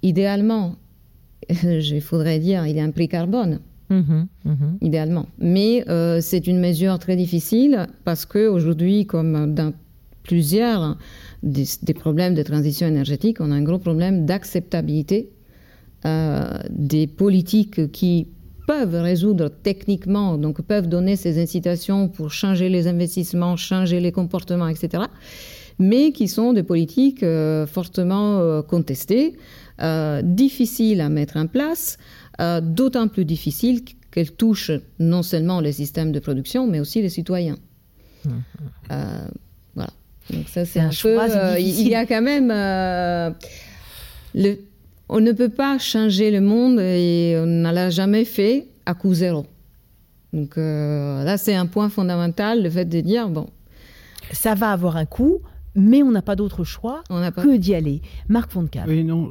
Idéalement, [LAUGHS] il faudrait dire, il y a un prix carbone. Mhm, mhm. Idéalement. Mais euh, c'est une mesure très difficile parce qu'aujourd'hui, comme dans plusieurs des, problèmes de transition énergétique, on a un gros problème d'acceptabilité euh, des politiques qui peuvent résoudre techniquement, donc peuvent donner ces incitations pour changer les investissements, changer les comportements, etc., mais qui sont des politiques euh, fortement euh, contestées, euh, difficiles à mettre en place, d'autant plus difficiles qu'elles touchent non seulement les systèmes de production, mais aussi les citoyens. Mmh. voilà. Donc ça, c'est un, peu... il y a quand même... Le, on ne peut pas changer le monde et on ne l'a jamais fait à coût zéro. Donc euh, là, c'est un point fondamental, le fait de dire, bon... Ça va avoir un coût, mais on n'a pas d'autre choix que d'y aller. Marc Fontcalm. Oui, non,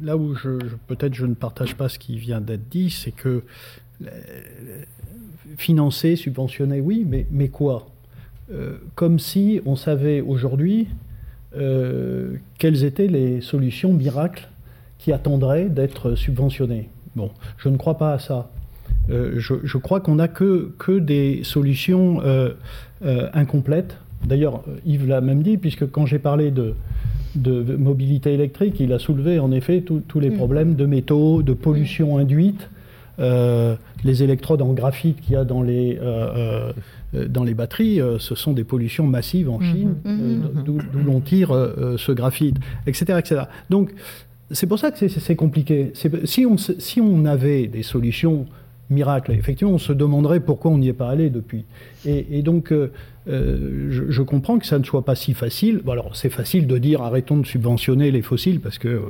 là où je, peut-être je ne partage pas ce qui vient d'être dit, c'est que financer, subventionner, oui, mais, mais quoi? Euh, Comme si on savait aujourd'hui euh, quelles étaient les solutions miracles qui attendraient d'être subventionnées? Bon, je ne crois pas à ça. je, crois qu'on n'a que, que des solutions incomplètes. D'ailleurs, Yves l'a même dit, puisque quand j'ai parlé de, de mobilité électrique, il a soulevé en effet tous les mm. problèmes de métaux, de pollution induite. Euh, les électrodes en graphite qu'il y a dans les, euh, euh, dans les batteries, ce sont des pollutions massives en mm. Chine, mm. d'où l'on tire ce graphite, etc. etc. Donc, c'est pour ça que c'est compliqué. Si on, si on avait des solutions miracles, effectivement, on se demanderait pourquoi on n'y est pas allé depuis. Et, donc, euh, je, comprends que ça ne soit pas si facile. alors, c'est facile de dire arrêtons de subventionner les fossiles parce que euh,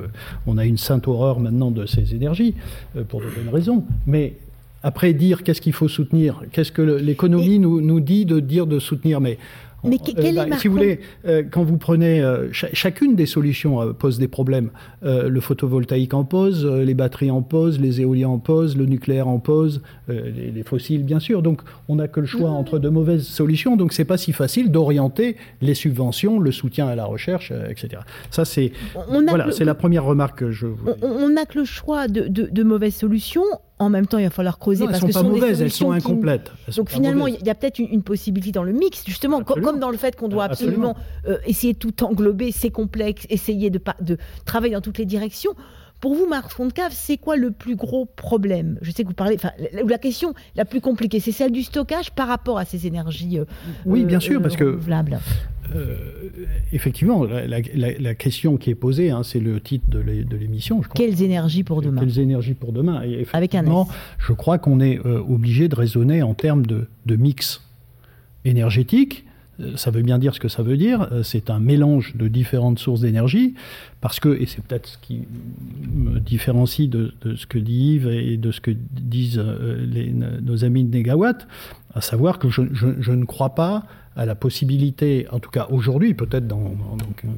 on a une sainte horreur maintenant de ces énergies euh, pour de bonnes raisons. Mais après dire qu'est-ce qu'il faut soutenir, qu'est-ce que l'économie nous, nous dit de dire de soutenir, mais mais euh, bah, Si vous voulez, euh, quand vous prenez euh, chacune des solutions pose des problèmes. le photovoltaïque en pose, les batteries en pose, les éoliens en pose, le nucléaire en pose, les, fossiles bien sûr. Donc on n'a que le choix entre de mauvaises solutions. Donc c'est pas si facile d'orienter les subventions, le soutien à la recherche, etc. Ça c'est voilà, c'est la première remarque que je. On n'a que le choix de, de mauvaises solutions en même temps, il va falloir creuser parce elles sont pas mauvaises, elles sont incomplètes. Donc finalement, il y a peut-être une, possibilité dans le mix, justement, comme dans le fait qu'on doit absolument, euh, essayer de tout englober, c'est complexe, essayer de, de travailler dans toutes les directions. Pour vous, Marc Fontcave, c'est quoi le plus gros problème? Je sais que vous parlez, enfin, la, question la plus compliquée, c'est celle du stockage par rapport à ces énergies euh, Oui, bien sûr, parce que euh, effectivement, la, question qui est posée, hein, c'est le titre de l'émission. Quelles énergies pour demain Quelles énergies pour demain Et Avec un Je crois qu'on est euh, obligé de raisonner en termes de, mix énergétique. Euh, ça veut bien dire ce que ça veut dire. C'est un mélange de différentes sources d'énergie, parce que, et c'est peut-être ce qui me différencie de, ce que dit Yves et de ce que disent nos amis de Négawatt, à savoir que je, je ne crois pas à la possibilité, en tout cas aujourd'hui, peut-être dans,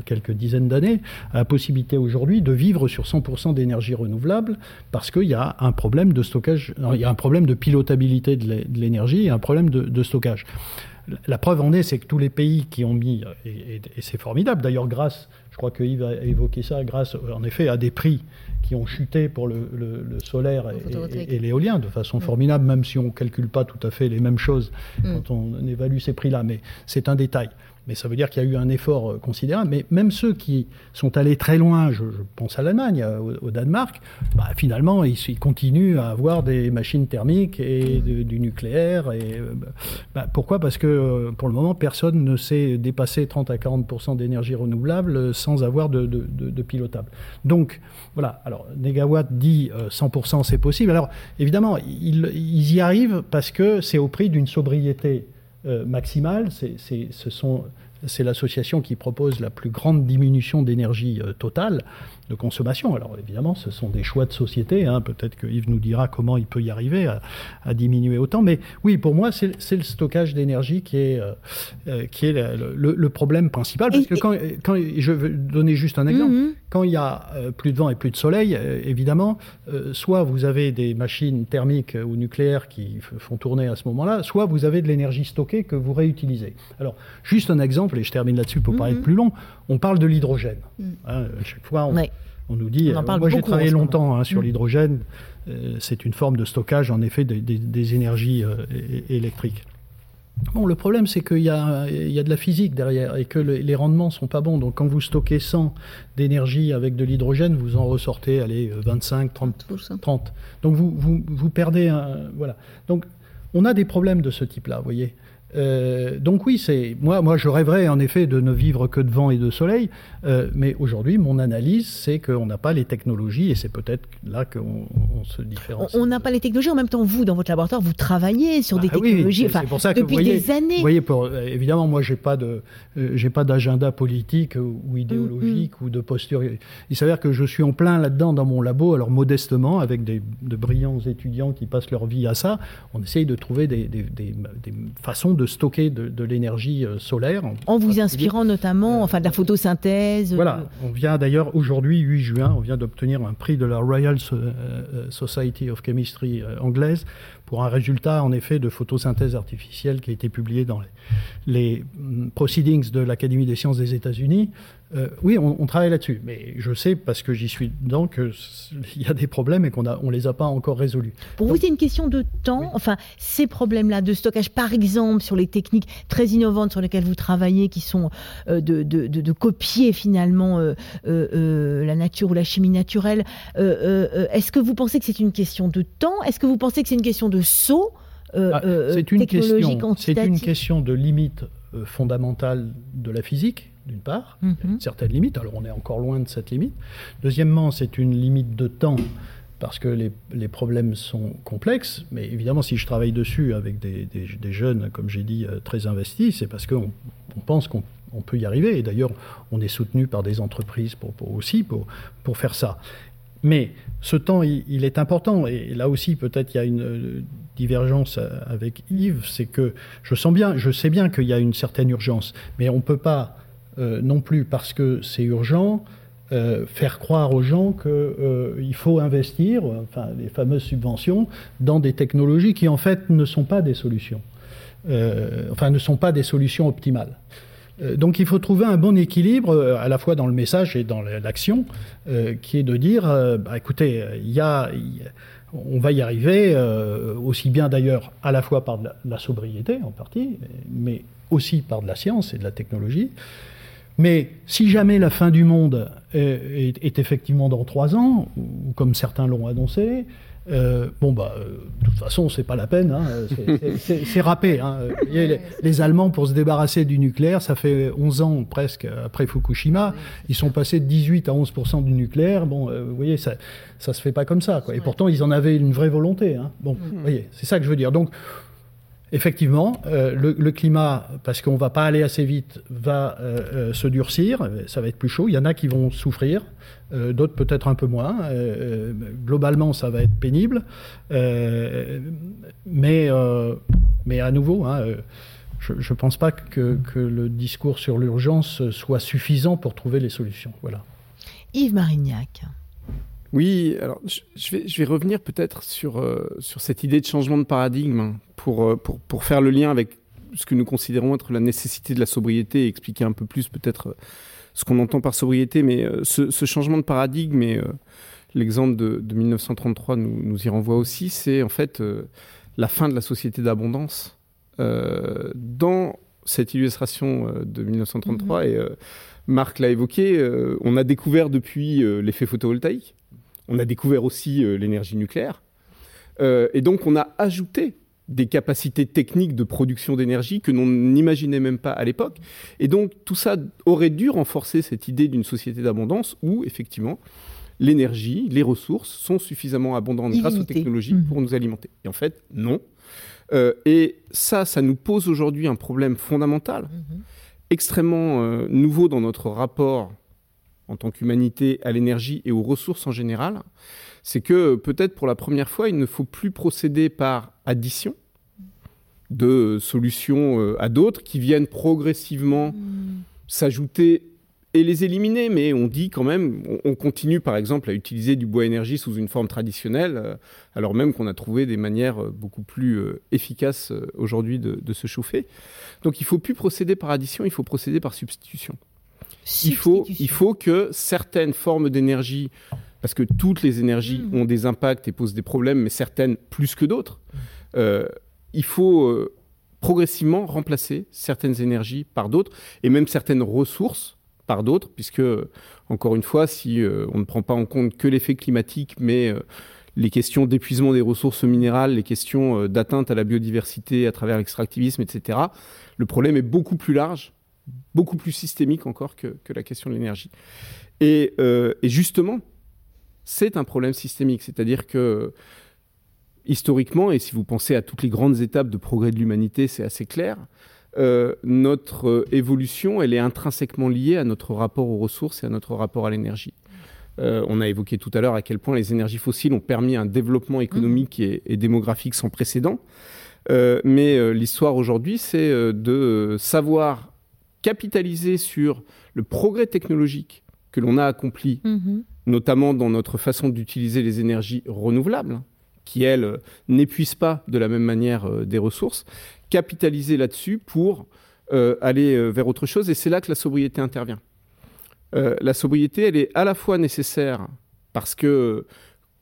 quelques dizaines d'années, à la possibilité aujourd'hui de vivre sur 100% d'énergie renouvelable parce qu'il y a un problème de stockage, il y a un problème de pilotabilité de l'énergie et un problème de, stockage. La preuve en est, c'est que tous les pays qui ont mis, et, et c'est formidable d'ailleurs grâce, je crois que Yves a évoqué ça, grâce en effet à des prix qui ont chuté pour le, solaire et, l'éolien de façon mm. formidable, même si on ne calcule pas tout à fait les mêmes choses mm. quand on évalue ces prix-là. Mais c'est un détail mais ça veut dire qu'il y a eu un effort euh, considérable. Mais même ceux qui sont allés très loin, je, pense à l'Allemagne, euh, au, Danemark, bah, finalement, ils, continuent à avoir des machines thermiques et du nucléaire. Euh, bah, pourquoi? Parce que pour le moment, personne ne sait dépasser 30 à 40% d'énergie renouvelable sans avoir de, pilotable. Donc, voilà. Alors, Negawatt dit 100% c'est possible. Alors, évidemment, ils y arrivent parce que c'est au prix d'une sobriété maximale. C'est, ce sont c'est l'association qui propose la plus grande diminution d'énergie euh, totale de consommation. Alors évidemment, ce sont des choix de société. Hein. Peut-être que Yves nous dira comment il peut y arriver à, diminuer autant. Mais oui, pour moi, c'est le stockage d'énergie qui est, euh, euh, qui est le, problème principal. Parce que quand, quand, je veux donner juste un exemple, mhm. quand il y a plus de vent et plus de soleil, évidemment, soit vous avez des machines thermiques ou nucléaires qui font tourner à ce moment-là, soit vous avez de l'énergie stockée que vous réutilisez. Alors, juste un exemple, et je termine là-dessus pour pas être mhm. plus long, on parle de l'hydrogène. Mhm. Hein, chaque fois, on, on nous dit, euh, moi j'ai travaillé longtemps hein, sur mm. l'hydrogène, euh, c'est une forme de stockage en effet des, énergies euh, électriques. Bon, le problème, c'est qu'il y, y, a de la physique derrière et que les rendements ne sont pas bons. Donc, quand vous stockez 100 d'énergie avec de l'hydrogène, vous en ressortez, allez, 25, 30. 30. Donc, vous, vous, vous perdez un. Voilà. Donc, on a des problèmes de ce type-là, vous voyez. Euh, donc oui, c'est moi, moi je rêverais en effet de ne vivre que de vent et de soleil, euh, mais aujourd'hui mon analyse c'est qu'on n'a pas les technologies et c'est peut-être là qu'on se différencie. On n'a pas les technologies. En même temps, vous dans votre laboratoire, vous travaillez sur des bah technologies, enfin, pour ça que depuis des années. Vous voyez, pour, euh, évidemment, moi j'ai pas de, j'ai pas d'agenda politique ou idéologique mm, mm. ou de posture. Il s'avère que je suis en plein là-dedans dans mon labo, alors modestement avec des, de brillants étudiants qui passent leur vie à ça, on essaye de trouver des, des, des façons de de stocker de, l'énergie euh, solaire. En, vous inspirant notamment enfin, de la photosynthèse. Voilà, euh, on vient d'ailleurs aujourd'hui, 8 juin, on vient d'obtenir un prix de la Royal euh, Society of Chemistry anglaise pour un résultat en effet de photosynthèse artificielle qui a été publié dans les, les mm, Proceedings de l'Académie des sciences des États-Unis. euh, oui, on, travaille là-dessus, mais je sais parce que j'y suis dedans qu'il y a des problèmes et qu'on ne on les a pas encore résolus. Pour vous, c'est une question de temps. Enfin, ces problèmes-là de stockage, par exemple, sur les techniques très innovantes sur lesquelles vous travaillez, qui sont euh, de, de, copier finalement euh, la nature ou la chimie naturelle. Est-ce que vous pensez que c'est une question de temps? Est-ce que vous pensez que c'est une question de saut ah, C'est une question. C'est une question de limite fondamentale de la physique d'une part, une certaine limite, alors on est encore loin de cette limite. Deuxièmement, c'est une limite de temps, parce que les, problèmes sont complexes, mais évidemment, si je travaille dessus avec des, jeunes, comme j'ai dit, euh, très investis, c'est parce qu'on on pense qu'on peut y arriver, et d'ailleurs, on est soutenu par des entreprises pour, aussi pour, pour faire ça. Mais ce temps, il, est important. Et là aussi, peut-être il y a une euh, divergence euh, avec Yves, c'est que je sens bien, je sais bien qu'il y a une certaine urgence, mais on ne peut pas euh, non plus parce que c'est urgent, faire croire aux gens qu'il faut investir, enfin les fameuses subventions, dans des technologies qui en fait ne sont pas des solutions, enfin ne sont pas des solutions optimales. Donc il faut trouver un bon équilibre à la fois dans le message et dans l'action, qui est de dire, bah, écoutez, y a, on va y arriver, aussi bien d'ailleurs à la fois par la sobriété en partie, mais aussi par de la science et de la technologie. Mais si jamais la fin du monde est, effectivement dans trois ans, comme certains l'ont annoncé, euh, bon bah, euh, de toute façon, c'est pas la peine, hein, c'est râpé. Hein. Les, Allemands, pour se débarrasser du nucléaire, ça fait 11 ans presque après Fukushima, ils sont passés de 18 à 11 du nucléaire. Bon, euh, vous voyez, ça, ça se fait pas comme ça. Quoi. Et pourtant, ils en avaient une vraie volonté. Hein. Bon, mm. vous voyez, c'est ça que je veux dire. Donc, Effectivement, euh, le, climat, parce qu'on ne va pas aller assez vite, va euh, euh, se durcir, ça va être plus chaud. Il y en a qui vont souffrir, d'autres peut-être un peu moins. globalement, ça va être pénible. mais, mais à nouveau, hein, je ne pense pas que, que, le discours sur l'urgence soit suffisant pour trouver les solutions. Voilà. Yves Marignac. Oui, alors je vais, je vais revenir peut-être sur, euh, sur cette idée de changement de paradigme pour, euh, pour, pour, faire le lien avec ce que nous considérons être la nécessité de la sobriété et expliquer un peu plus peut-être euh, ce qu'on entend par sobriété. Mais ce, ce, changement de paradigme, et l'exemple de, de, 1933 nous, nous, y renvoie aussi, c'est en fait la fin de la société d'abondance. dans cette illustration de 1933, mm-hmm. et Marc l'a évoqué, on a découvert depuis l'effet photovoltaïque on a découvert aussi euh, l'énergie nucléaire. Euh, et donc, on a ajouté des capacités techniques de production d'énergie que l'on n'imaginait même pas à l'époque. Et donc, tout ça aurait dû renforcer cette idée d'une société d'abondance où, effectivement, l'énergie, les ressources sont suffisamment abondantes grâce aux technologies mmh. pour nous alimenter. Et en fait, non. Euh, et ça, ça nous pose aujourd'hui un problème fondamental, mmh. extrêmement nouveau dans notre rapport en tant qu'humanité à l'énergie et aux ressources en général, c'est que peut-être pour la première fois, il ne faut plus procéder par addition de solutions euh, à d'autres qui viennent progressivement hmm. s'ajouter et les éliminer, mais on dit quand même, on, continue par exemple à utiliser du bois énergie sous une forme traditionnelle, euh, alors même qu'on a trouvé des manières euh, beaucoup plus efficaces aujourd'hui de, de, se chauffer. Donc il ne faut plus procéder par addition, il faut procéder par substitution il faut, il faut que certaines formes d'énergie, parce que toutes les énergies mm. ont des impacts et posent des problèmes, mais certaines plus que d'autres, euh, il faut euh, progressivement remplacer certaines énergies par d'autres, et même certaines ressources par d'autres, puisque, encore une fois, si euh, on ne prend pas en compte que l'effet climatique, mais les questions d'épuisement des ressources minérales, les questions d'atteinte à la biodiversité à travers l'extractivisme, etc., le problème est beaucoup plus large beaucoup plus systémique encore que, la question de l'énergie. Euh, et, justement, c'est un problème systémique, c'est-à-dire que historiquement, et si vous pensez à toutes les grandes étapes de progrès de l'humanité, c'est assez clair, euh, notre évolution, elle est intrinsèquement liée à notre rapport aux ressources et à notre rapport à l'énergie. Euh, on a évoqué tout à l'heure à quel point les énergies fossiles ont permis un développement économique et, et démographique sans précédent. mais l'histoire aujourd'hui, c'est de savoir capitaliser sur le progrès technologique que l'on a accompli, mhm. notamment dans notre façon d'utiliser les énergies renouvelables, qui, elles, n'épuisent pas de la même manière euh, des ressources, capitaliser là-dessus pour euh, aller euh, vers autre chose. Et c'est là que la sobriété intervient. la sobriété, elle est à la fois nécessaire parce que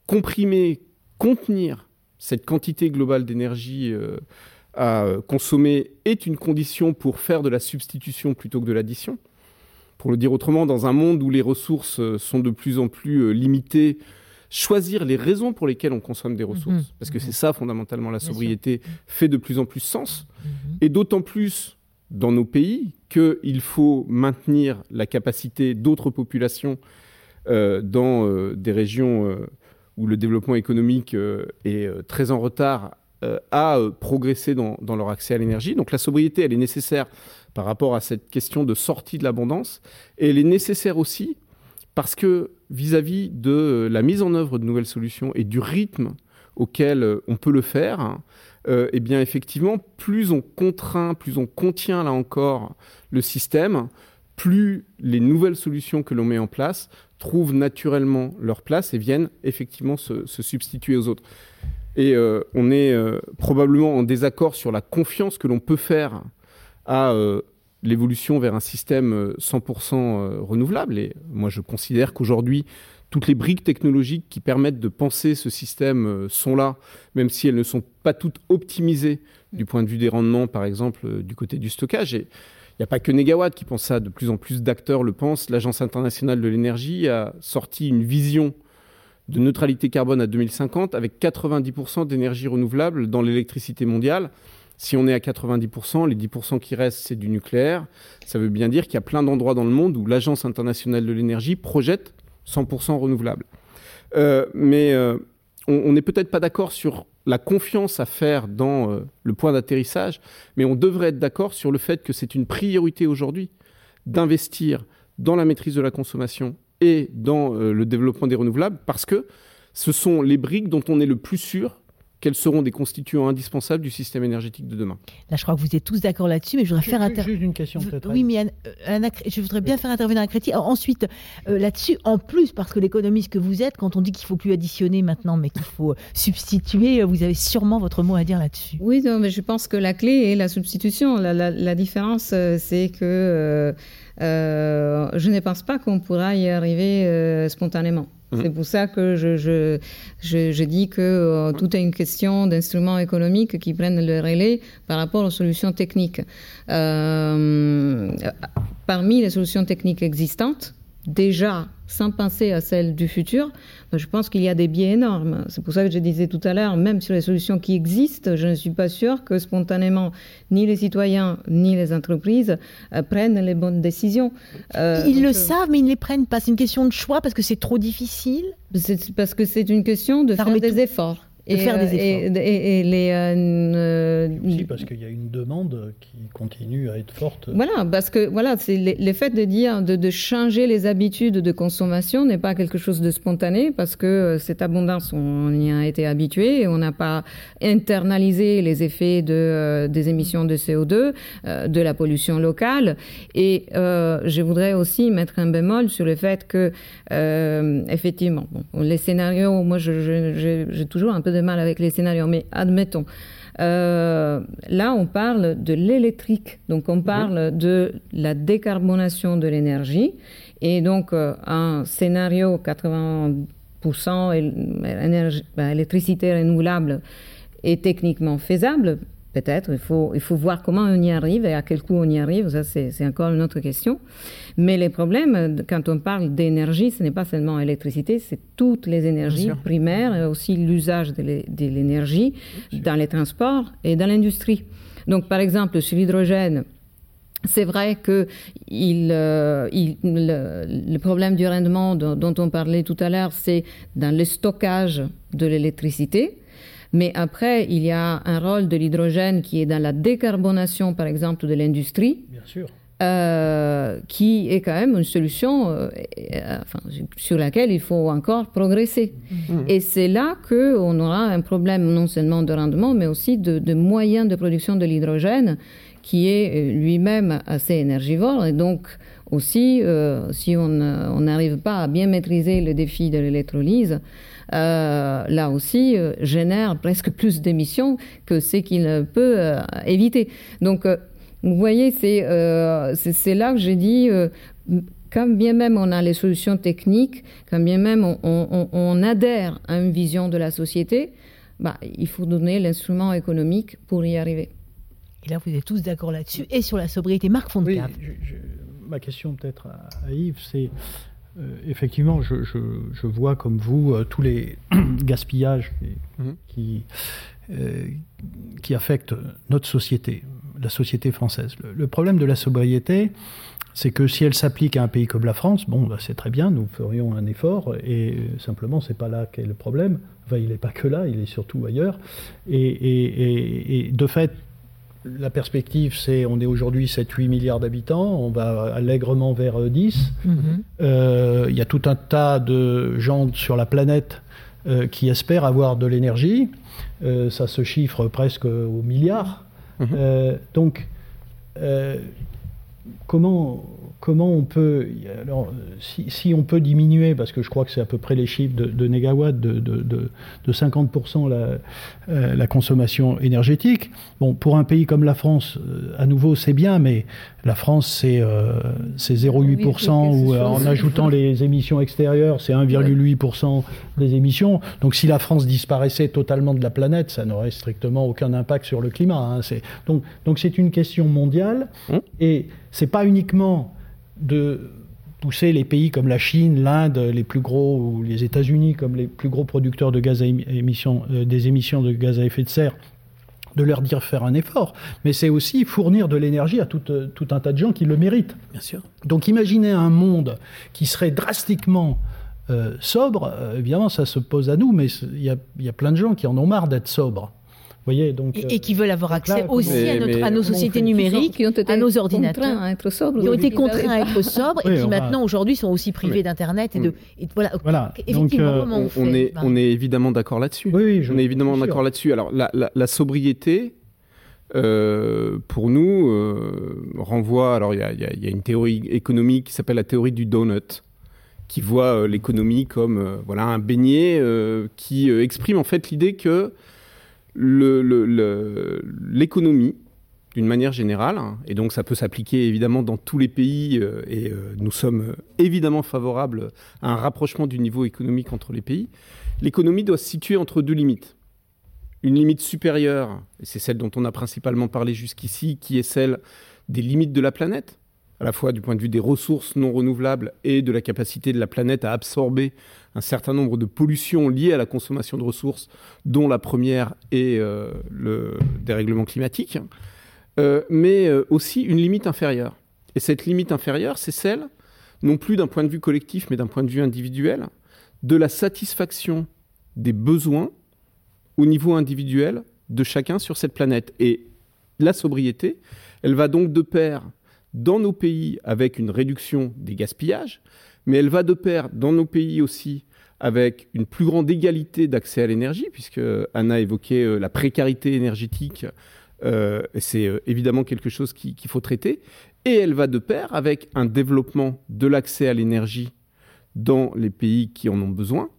comprimer, contenir cette quantité globale d'énergie à consommer est une condition pour faire de la substitution plutôt que de l'addition. Pour le dire autrement, dans un monde où les ressources sont de plus en plus limitées, choisir les raisons pour lesquelles on consomme des ressources, mhm. parce que c'est ça fondamentalement la sobriété, fait de plus en plus sens, mhm. et d'autant plus dans nos pays qu'il faut maintenir la capacité d'autres populations euh, dans euh, des régions euh, où le développement économique est très en retard à progresser dans, leur accès à l'énergie. Donc la sobriété, elle est nécessaire par rapport à cette question de sortie de l'abondance, et elle est nécessaire aussi parce que vis-à-vis de la mise en œuvre de nouvelles solutions et du rythme auquel euh, on peut le faire, euh, eh bien effectivement, plus on contraint, plus on contient là encore le système, plus les nouvelles solutions que l'on met en place trouvent naturellement leur place et viennent effectivement se, substituer aux autres. Et euh, on est probablement en désaccord sur la confiance que l'on peut faire à l'évolution vers un système 100% euh, euh, renouvelable. Et moi, je considère qu'aujourd'hui, toutes les briques technologiques qui permettent de penser ce système euh, sont là, même si elles ne sont pas toutes optimisées du point de vue des rendements, par exemple, du côté du stockage. Et il n'y a pas que Negawatt qui pense ça, de plus en plus d'acteurs le pensent. L'Agence internationale de l'énergie a sorti une vision de neutralité carbone à 2050 avec 90% d'énergie renouvelable dans l'électricité mondiale. Si on est à 90%, les 10% qui restent, c'est du nucléaire. Ça veut bien dire qu'il y a plein d'endroits dans le monde où l'Agence internationale de l'énergie projette 100% renouvelable. Euh, mais euh, on n'est peut-être pas d'accord sur la confiance à faire dans euh, le point d'atterrissage, mais on devrait être d'accord sur le fait que c'est une priorité aujourd'hui d'investir dans la maîtrise de la consommation et dans le développement des renouvelables, parce que ce sont les briques dont on est le plus sûr quels seront des constituants indispensables du système énergétique de demain Là, je crois que vous êtes tous d'accord là-dessus, mais je voudrais faire intervenir. Juste une question peut-être. Oui, mais je voudrais bien faire intervenir un chrétien. Ensuite, euh, là-dessus, en plus, parce que l'économiste que vous êtes, quand on dit qu'il ne faut plus additionner maintenant, mais qu'il faut [LAUGHS] substituer, euh, vous avez sûrement votre mot à dire là-dessus. Oui, non, mais je pense que la clé est la substitution. La, différence, euh, c'est que je ne pense pas qu'on pourra y arriver spontanément. Mhm. C'est pour ça que je, je, je, dis que euh, tout est une question d'instruments économiques qui prennent le relais par rapport aux solutions techniques. Euh, parmi les solutions techniques existantes, déjà sans penser à celles du futur, je pense qu'il y a des biais énormes. C'est pour ça que je disais tout à l'heure, même sur les solutions qui existent, je ne suis pas sûre que spontanément, ni les citoyens, ni les entreprises euh, prennent les bonnes décisions. Euh, ils le euh, savent, mais ils ne les prennent pas. C'est une question de choix parce que c'est trop difficile. C'est parce que c'est une question de faire des efforts et, faire des efforts. Et, les, euh, Aussi parce qu'il y a une demande qui continue à être forte. Voilà, parce que voilà, c'est le fait de dire de, de, changer les habitudes de consommation n'est pas quelque chose de spontané parce que euh, cette abondance, on y a été habitué, on n'a pas internalisé les effets de, euh, des émissions de CO2, de la pollution locale. Et je voudrais aussi mettre un bémol sur le fait que, effectivement, bon, les scénarios, moi, j'ai toujours un peu de mal avec les scénarios, mais admettons. Euh, là, on parle de l'électrique, donc on parle de la décarbonation de l'énergie, et donc euh, un scénario 80% énergie, ben, électricité renouvelable est techniquement faisable, peut-être. Il faut, il faut voir comment on y arrive et à quel coût on y arrive. Ça, c'est encore une autre question. Mais les problèmes, quand on parle d'énergie, ce n'est pas seulement l'électricité, c'est toutes les énergies primaires et aussi l'usage de l'énergie dans les transports et dans l'industrie. Donc, par exemple, sur l'hydrogène, c'est vrai que il, euh, il, le, problème du rendement dont, dont on parlait tout à l'heure, c'est dans le stockage de l'électricité. Mais après, il y a un rôle de l'hydrogène qui est dans la décarbonation, par exemple, de l'industrie. Bien sûr. Euh, qui est quand même une solution euh, enfin, sur laquelle il faut encore progresser. Mmh. Et c'est là qu'on aura un problème non seulement de rendement, mais aussi de, de moyens de production de l'hydrogène qui est euh, lui-même assez énergivore. Et donc aussi, si on n'arrive pas à bien maîtriser le défi de l'électrolyse, euh, là aussi, euh, génère presque plus d'émissions que ce qu'il peut euh, éviter. Donc, vous voyez, c'est c'est là que j'ai dit quand bien même on a les solutions techniques, quand bien même on, adhère à une vision de la société, bah, il faut donner l'instrument économique pour y arriver. Et là, vous êtes tous d'accord là-dessus et sur la sobriété. Marc Fontcave. Oui, ma question peut-être à, Yves, c'est euh, effectivement, je, vois comme vous euh, tous les [CLEARS THROAT] gaspillages qui, mhm. euh, qui, affectent notre société, la société française. Le, problème de la sobriété, c'est que si elle s'applique à un pays comme la France, bon, bah, c'est très bien, nous ferions un effort, et simplement, c'est pas là qu'est le problème. Enfin, il n'est pas que là, il est surtout ailleurs. et de fait, la perspective, c'est on est aujourd'hui 7-8 milliards d'habitants, on va allègrement vers 10. Euh, mhm. euh, il y a tout un tas de gens sur la planète euh, qui espèrent avoir de l'énergie. ça se chiffre presque au milliard. Mhm. donc, comment comment on peut, alors, si, on peut diminuer, parce que je crois que c'est à peu près les chiffres de, de négawatts, de, de, 50% la, euh, la, consommation énergétique, bon, pour un pays comme la France, euh, à nouveau, c'est bien, mais la France, c'est euh, 0,8%, ou en ajoutant les émissions extérieures, c'est 1,8% des émissions. Donc si la France disparaissait totalement de la planète, ça n'aurait strictement aucun impact sur le climat. Hein. Donc, donc c'est une question mondiale, hum. et c'est pas uniquement de pousser les pays comme la Chine, l'Inde, les plus gros, ou les États-Unis comme les plus gros producteurs de gaz à émission, euh, des émissions de gaz à effet de serre, de leur dire faire un effort, mais c'est aussi fournir de l'énergie à tout, euh, tout, un tas de gens qui le méritent. Bien sûr. Donc imaginez un monde qui serait drastiquement euh, sobre, évidemment ça se pose à nous, mais il y a, y a plein de gens qui en ont marre d'être sobres donc, et, euh, qui veulent avoir accès aussi à, nos sociétés numériques, qui ont été à nos ordinateurs, à être sobres, qui ont été contraints à être sobres et qui maintenant aujourd'hui sont aussi privés d'internet et de voilà. euh, on, on, est on est évidemment d'accord là-dessus. Oui, on est évidemment d'accord là-dessus. Alors la, sobriété. Euh, pour nous, renvoie. Alors, il y, y, a une théorie économique qui s'appelle la théorie du donut, qui voit l'économie comme voilà un beignet qui exprime en fait l'idée que l'économie, d'une manière générale, hein, et donc ça peut s'appliquer évidemment dans tous les pays, euh, et euh, nous sommes évidemment favorables à un rapprochement du niveau économique entre les pays, l'économie doit se situer entre deux limites. Une limite supérieure, et c'est celle dont on a principalement parlé jusqu'ici, qui est celle des limites de la planète, à la fois du point de vue des ressources non renouvelables et de la capacité de la planète à absorber un certain nombre de pollutions liées à la consommation de ressources, dont la première est euh, le dérèglement climatique, euh, mais euh, aussi une limite inférieure. Et cette limite inférieure, c'est celle, non plus d'un point de vue collectif, mais d'un point de vue individuel, de la satisfaction des besoins au niveau individuel de chacun sur cette planète. Et la sobriété, elle va donc de pair dans nos pays avec une réduction des gaspillages, mais elle va de pair dans nos pays aussi avec une plus grande égalité d'accès à l'énergie, puisque Anna a évoqué euh, la précarité énergétique, euh, c'est euh, évidemment quelque chose qu'il faut traiter, et elle va de pair avec un développement de l'accès à l'énergie dans les pays qui en ont besoin.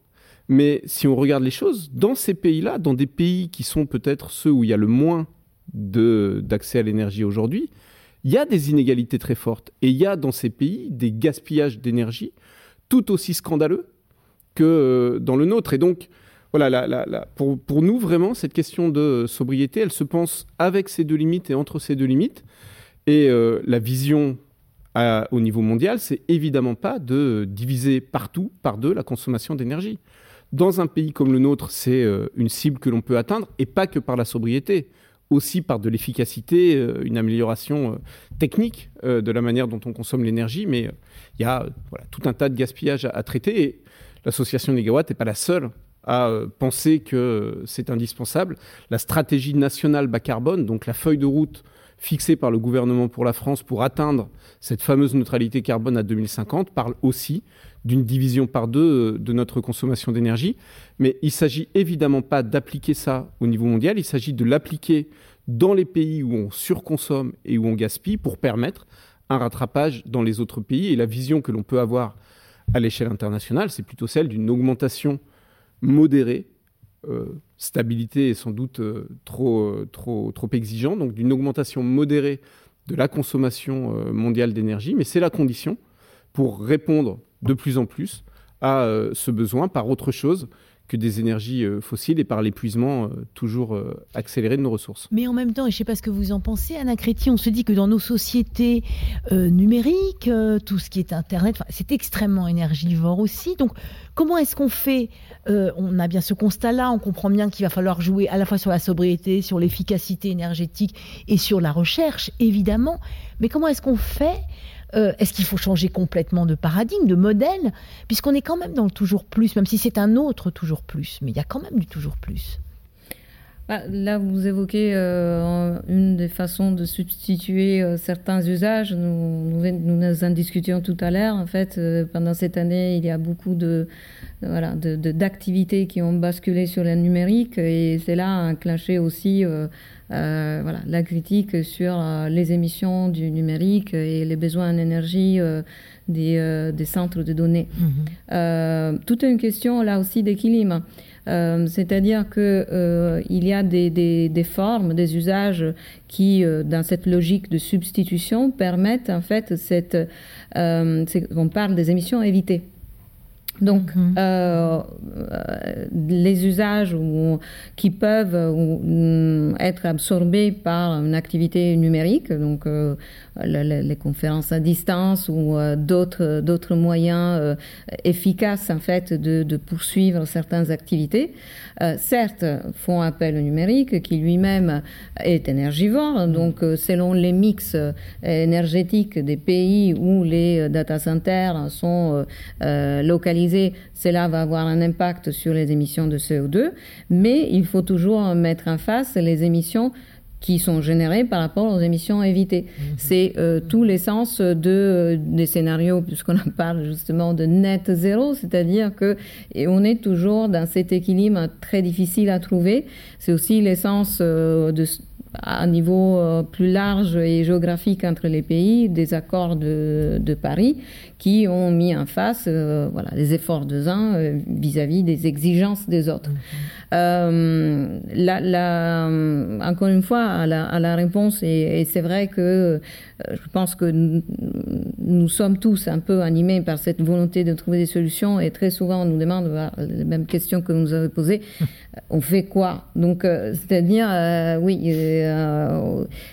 Mais si on regarde les choses, dans ces pays-là, dans des pays qui sont peut-être ceux où il y a le moins d'accès à l'énergie aujourd'hui, il y a des inégalités très fortes. Et il y a dans ces pays des gaspillages d'énergie tout aussi scandaleux que euh, dans le nôtre. Et donc, voilà, pour, nous, vraiment, cette question de sobriété, elle se pense avec ces deux limites et entre ces deux limites. Et euh, la vision au niveau mondial, c'est évidemment pas de diviser partout par deux la consommation d'énergie. Dans un pays comme le nôtre, c'est euh, une cible que l'on peut atteindre, et pas que par la sobriété aussi par de l'efficacité, euh, une amélioration euh, technique euh, de la manière dont on consomme l'énergie, mais il y a tout un tas de gaspillage à, traiter l'association Négawatt n'est pas la seule à penser que c'est indispensable. La stratégie nationale bas carbone, donc la feuille de route fixée par le gouvernement pour la France pour atteindre cette fameuse neutralité carbone à 2050, parle aussi d'une division par deux de notre consommation d'énergie. Mais il ne s'agit évidemment pas d'appliquer ça au niveau mondial, il s'agit de l'appliquer dans les pays où on surconsomme et où on gaspille pour permettre un rattrapage dans les autres pays. Et la vision que l'on peut avoir à l'échelle internationale, c'est plutôt celle d'une augmentation modérée. Euh, stabilité est sans doute euh, trop, euh, trop, trop exigeant, donc d'une augmentation modérée de la consommation mondiale d'énergie, mais c'est la condition pour répondre de plus en plus à ce besoin par autre chose que des énergies euh, fossiles et par l'épuisement euh, toujours euh, accéléré de nos ressources. Mais en même temps, et je ne sais pas ce que vous en pensez, Anna Créti, on se dit que dans nos sociétés numériques, tout ce qui est Internet, c'est extrêmement énergivore aussi. Donc, comment est-ce qu'on fait On a bien ce constat-là, on comprend bien qu'il va falloir jouer à la fois sur la sobriété, sur l'efficacité énergétique et sur la recherche, évidemment. Mais comment est-ce qu'on fait euh, est-ce qu'il faut changer complètement de paradigme, de modèle, puisqu'on est quand même dans le toujours plus, même si c'est un autre toujours plus, mais il y a quand même du toujours plus. Bah, là, vous évoquez euh, une des façons de substituer euh, certains usages. Nous, nous, en discutions tout à l'heure. En fait, pendant cette année, il y a beaucoup de voilà d'activités qui ont basculé sur le numérique et c'est là un clenché aussi euh, voilà, la critique sur euh, les émissions du numérique et les besoins en énergie euh, des, des, centres de données. Mhm. toute une question là aussi d'équilibre. C'est-à-dire qu'il il y a des, des, des, formes, des usages qui, dans cette logique de substitution, permettent en fait cette. on parle des émissions évitées. Donc, mhm. euh, les usages qui peuvent mm, être absorbés par une activité numérique, donc euh, les, conférences à distance ou euh, d'autres d'autres moyens efficaces en fait de, de poursuivre certaines activités, certes font appel au numérique qui lui-même est énergivore. Donc, selon les mix énergétiques des pays où les data centers sont localisés cela va avoir un impact sur les émissions de CO2, mais il faut toujours mettre en face les émissions qui sont générées par rapport aux émissions évitées. Mhm. C'est euh, tout l'essence de, euh, des scénarios, puisqu'on en parle justement de net zéro, c'est-à-dire que et on est toujours dans cet équilibre très difficile à trouver. C'est aussi l'essence euh, de à un niveau plus large et géographique entre les pays, des accords de, de Paris qui ont mis en face euh, voilà, les efforts des uns euh, vis-à-vis des exigences des autres. La, la, encore une fois, à la, à la réponse, et, et c'est vrai que je pense que nous, sommes tous un peu animés par cette volonté de trouver des solutions et très souvent on nous demande les mêmes questions que vous nous avez posées. [LAUGHS] on fait quoi? Donc, c'est-à-dire, oui,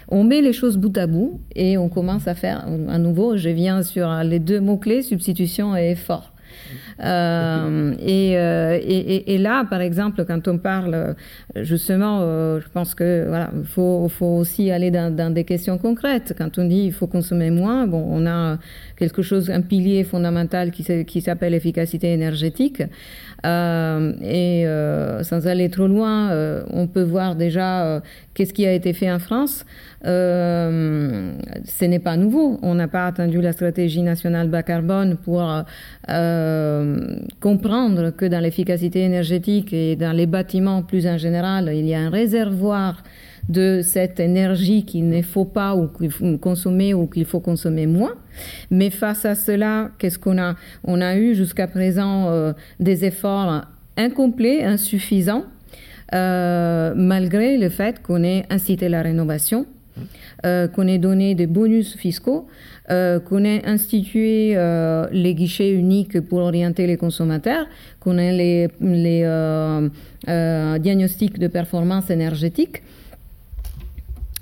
on met les choses bout à bout et on commence à faire à nouveau. Je viens sur les deux mots-clés, substitution et effort. Euh, euh, et, là, par exemple, quand on parle justement, je pense que voilà, faut, aussi aller dans, des questions concrètes. Quand on dit il faut consommer moins, bon, on a quelque chose, un pilier fondamental qui, s'appelle efficacité énergétique. Euh, et euh, sans aller trop loin, euh, on peut voir déjà qu'est-ce qui a été fait en France. ce n'est pas nouveau. On n'a pas attendu la stratégie nationale bas carbone pour comprendre que dans l'efficacité énergétique et dans les bâtiments plus en général, il y a un réservoir de cette énergie qu'il ne faut pas ou qu'il faut consommer ou qu'il faut consommer moins. Mais face à cela, qu'est-ce qu'on a? On a eu jusqu'à présent euh, des efforts incomplets, insuffisants, euh, malgré le fait qu'on ait incité la rénovation, euh, qu'on ait donné des bonus fiscaux, qu'on ait institué les guichets uniques pour orienter les consommateurs, qu'on ait les, les diagnostics de performance énergétique.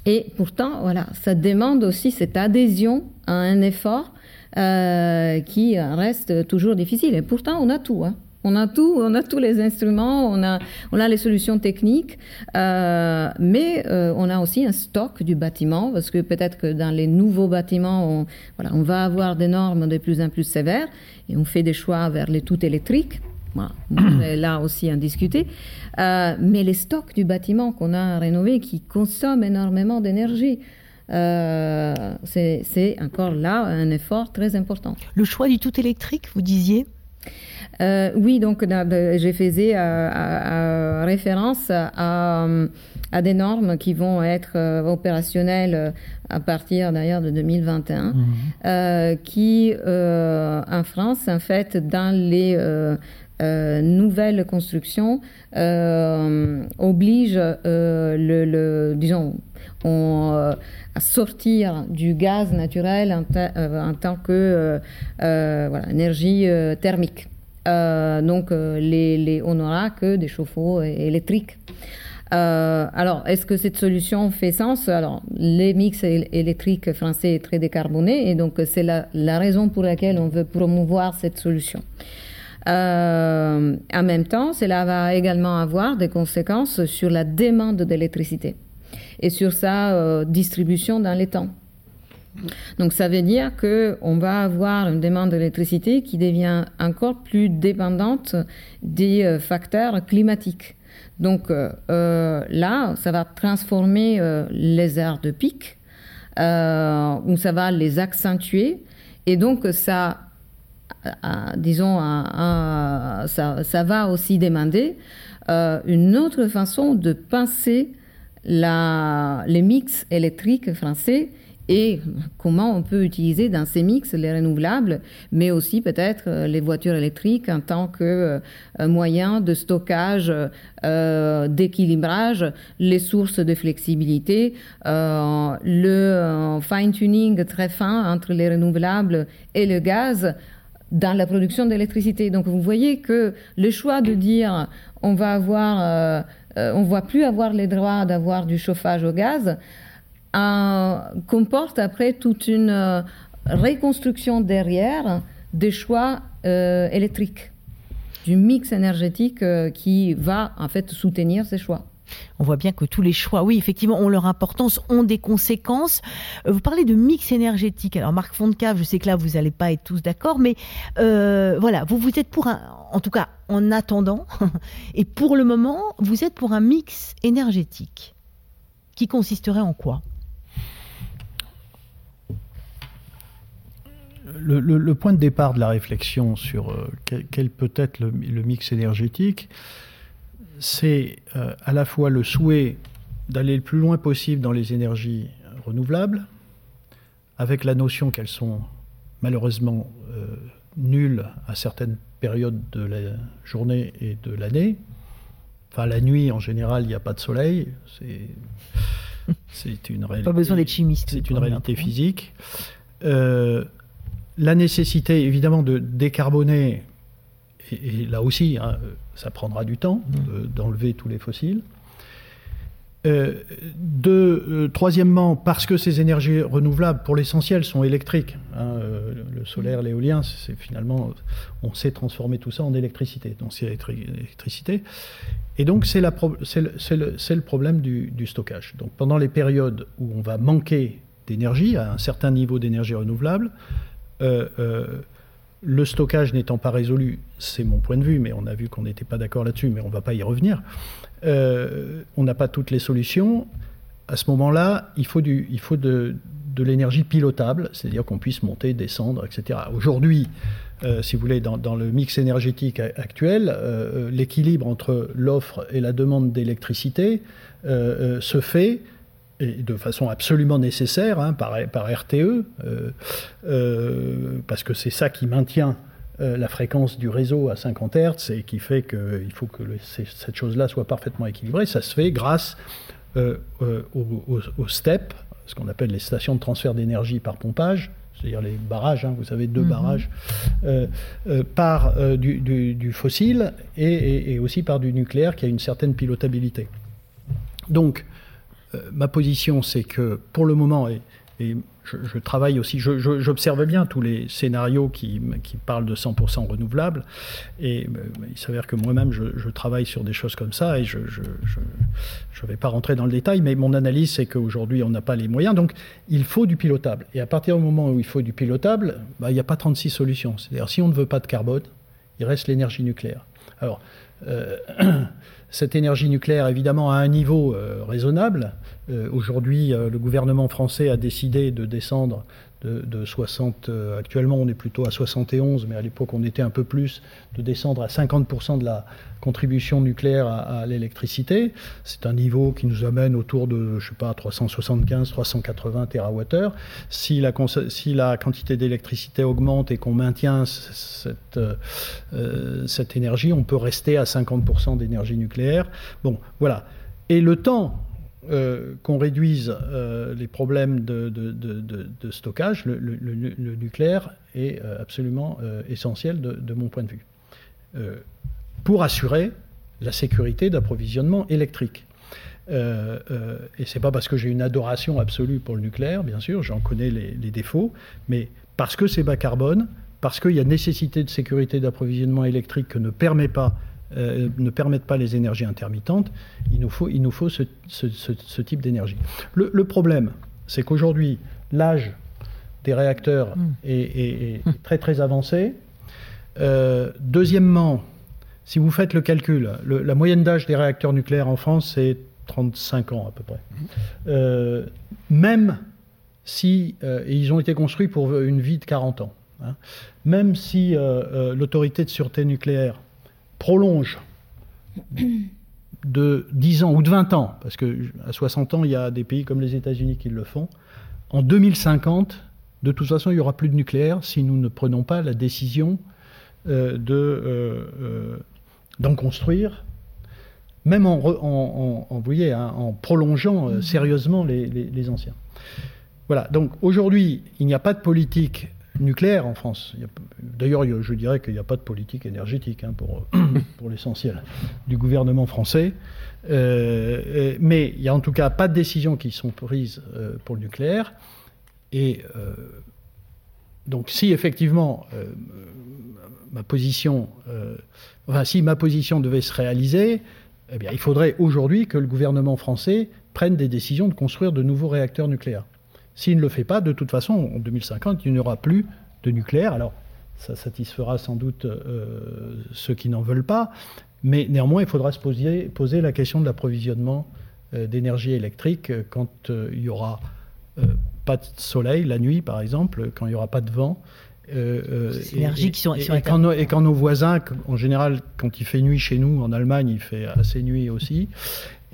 Et pourtant, voilà, ça demande aussi cette adhésion à un effort euh, qui reste toujours difficile. Et pourtant, on a tout. Hein. On a tout, on a tous les instruments, on a, on a les solutions techniques, euh, mais euh, on a aussi un stock du bâtiment parce que peut-être que dans les nouveaux bâtiments, on, voilà, on va avoir des normes de plus en plus sévères et on fait des choix vers les tout électriques. [CLEARS THROAT] Voilà. là aussi à discuter. Euh, mais les stocks du bâtiment qu'on a rénové qui consomment énormément d'énergie, euh, c'est encore là un effort très important. Le choix du tout électrique, vous disiez? Euh, oui, donc ben, j'ai fait référence à, à, des normes qui vont être opérationnelles à partir d'ailleurs de 2021, mmh. qui en France, en fait, dans les nouvelle construction oblige le, disons, à sortir du gaz naturel en, tant que énergie thermique. Donc, les, on n'aura que des chauffe-eau électriques. Euh, alors, est-ce que cette solution fait sens? Alors, les mix électriques français est très décarboné et donc c'est la, raison pour laquelle on veut promouvoir cette solution. Euh, en même temps, cela va également avoir des conséquences sur la demande d'électricité et sur sa euh, distribution dans les temps. Donc ça veut dire qu'on va avoir une demande d'électricité qui devient encore plus dépendante des facteurs climatiques. Donc euh, euh, là, ça va transformer euh, les aires de pic, ou ça va les accentuer, et donc ça, disons, ça, va aussi demander une autre façon de penser les mix électriques français et comment on peut utiliser dans ces mix les renouvelables, mais aussi peut-être euh, les voitures électriques en tant que euh, moyen de stockage, euh, d'équilibrage, les sources de flexibilité, le fine-tuning très fin entre les renouvelables et le gaz dans la production d'électricité. Donc vous voyez que le choix de dire on va avoir, on ne va plus avoir les droits d'avoir du chauffage au gaz, comporte après toute une euh, reconstruction derrière des choix euh, électriques, du mix énergétique euh, qui va en fait soutenir ces choix. On voit bien que tous les choix, oui, effectivement, ont leur importance, ont des conséquences. Vous parlez de mix énergétique. Alors, Marc Fontcave, je sais que là, vous n'allez pas être tous d'accord, mais voilà, vous, vous êtes pour un, en tout cas, en attendant, [LAUGHS] et pour le moment, vous êtes pour un mix énergétique qui consisterait en quoi? Le, point de départ de la réflexion sur euh, quel, peut être le, mix énergétique, c'est euh, à la fois le souhait d'aller le plus loin possible dans les énergies renouvelables, avec la notion qu'elles sont malheureusement euh, nulles à certaines périodes de la journée et de l'année. Enfin, la nuit, en général, il n'y a pas de soleil. C'est une réalité. Pas besoin d'être chimiste. C'est une réalité physique la nécessité évidemment de décarboner, et, là aussi, hein, ça prendra du temps mmh. d'enlever tous les fossiles. Euh, euh, troisièmement, parce que ces énergies renouvelables, pour l'essentiel, sont électriques. Hein, euh, le solaire, l'éolien, c'est finalement, on sait transformer tout ça en électricité. Donc c'est l'électricité. Et donc c'est le, le, problème du, du, stockage. Donc pendant les périodes où on va manquer d'énergie, à un certain niveau d'énergie renouvelable, euh, euh, le stockage n'étant pas résolu, c'est mon point de vue, mais on a vu qu'on n'était pas d'accord là-dessus, mais on ne va pas y revenir. Euh, on n'a pas toutes les solutions. À ce moment-là, il faut, du, il faut de, l'énergie pilotable, c'est-à-dire qu'on puisse monter, descendre, etc. Aujourd'hui, si vous voulez, dans, le mix énergétique actuel, l'équilibre entre l'offre et la demande d'électricité se fait et de façon absolument nécessaire hein, par, par, RTE, euh, euh, parce que c'est ça qui maintient euh, la fréquence du réseau à 50 Hz et qui fait qu'il faut que cette chose-là soit parfaitement équilibrée. Ça se fait grâce aux, STEP, ce qu'on appelle les stations de transfert d'énergie par pompage, c'est-à-dire les barrages, hein, vous avez deux mhm. barrages, par du, fossile et, et, aussi par du nucléaire qui a une certaine pilotabilité. Donc, ma position, c'est que pour le moment, et, je, travaille aussi, j'observe bien tous les scénarios qui, parlent de 100% renouvelables, et euh, il s'avère que moi-même, je, travaille sur des choses comme ça, et je ne vais pas rentrer dans le détail, mais mon analyse, c'est qu'aujourd'hui, on n'a pas les moyens, donc il faut du pilotable. Et à partir du moment où il faut du pilotable, bah, il n'y a pas 36 solutions. C'est-à-dire, si on ne veut pas de carbone, il reste l'énergie nucléaire. Alors, euh, [CLEARS THROAT] cette énergie nucléaire, évidemment, à un niveau raisonnable. Aujourd'hui, le gouvernement français a décidé de descendre de, 60, euh, actuellement on est plutôt à 71, mais à l'époque on était un peu plus, de descendre à 50% de la contribution nucléaire à, l'électricité. C'est un niveau qui nous amène autour de, je sais pas, 375, 380 TWh. Si la, si la quantité d'électricité augmente et qu'on maintient cette, euh, cette énergie, on peut rester à 50% d'énergie nucléaire. Bon, voilà. Et le temps euh, qu'on réduise euh, les problèmes de, stockage, le, nucléaire est euh, absolument essentiel de, mon point de vue, pour assurer la sécurité d'approvisionnement électrique. et c'est pas parce que j'ai une adoration absolue pour le nucléaire, bien sûr, j'en connais les, les, défauts, mais parce que c'est bas carbone, parce qu'il y a nécessité de sécurité d'approvisionnement électrique que ne permet pas euh, ne permettent pas les énergies intermittentes, il nous faut, il nous faut ce, type d'énergie. Le, problème, c'est qu'aujourd'hui, l'âge des réacteurs hmm. est, très très avancé. Euh, deuxièmement, si vous faites le calcul, la moyenne d'âge des réacteurs nucléaires en France, c'est 35 ans à peu près. Euh, même si ils ont été construits pour une vie de 40 ans, hein, même si l'autorité de sûreté nucléaire prolonge de 10 ans ou de 20 ans, parce que à 60 ans, il y a des pays comme les États-Unis qui le font, en 2050, de toute façon, il n'y aura plus de nucléaire si nous ne prenons pas la décision euh, de, euh, euh, d'en construire, même en, en, hein, en prolongeant sérieusement les, les, anciens. Voilà, donc aujourd'hui, il n'y a pas de politique nucléaire en France. D'ailleurs, je dirais qu'il n'y a pas de politique énergétique hein, pour, [COUGHS] l'essentiel du gouvernement français. Euh, mais il n'y a en tout cas pas de décisions qui sont prises euh, pour le nucléaire. Et euh, donc, si effectivement ma position, enfin, si ma position devait se réaliser, eh bien, il faudrait aujourd'hui que le gouvernement français prenne des décisions de construire de nouveaux réacteurs nucléaires. S'il ne le fait pas, de toute façon, en 2050, il n'y aura plus de nucléaire. Alors, ça satisfera sans doute euh, ceux qui n'en veulent pas, mais néanmoins, il faudra se poser, poser la question de l'approvisionnement euh, d'énergie électrique euh, quand il n'y aura pas de soleil la nuit, par exemple, quand il n'y aura pas de vent. énergie qui sont, et, quand et, quand nos, voisins, en général, quand il fait nuit chez nous, en Allemagne, il fait assez nuit aussi,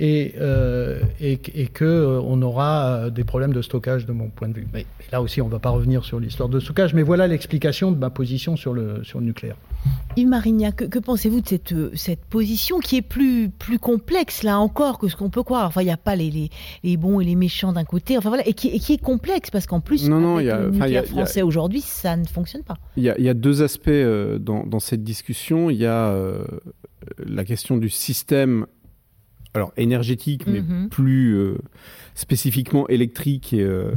et, euh, et, et qu'on euh, aura euh, des problèmes de stockage de mon point de vue. Mais, là aussi, on ne va pas revenir sur l'histoire de stockage, mais voilà l'explication de ma position sur le, sur le nucléaire. Yves Marignac, que, pensez-vous de cette, cette position qui est plus, plus complexe, là encore, que ce qu'on peut croire? Enfin, il n'y a pas les, les, les, bons et les méchants d'un côté, enfin voilà, et qui, qui est complexe, parce qu'en plus, non, non, avec y a, le nucléaire français aujourd'hui, ça ne fonctionne pas. Il y a, y a, deux aspects dans, dans, cette discussion. Il y a la question du système alors énergétique, mais mhm. plus euh, spécifiquement électrique. Et, euh,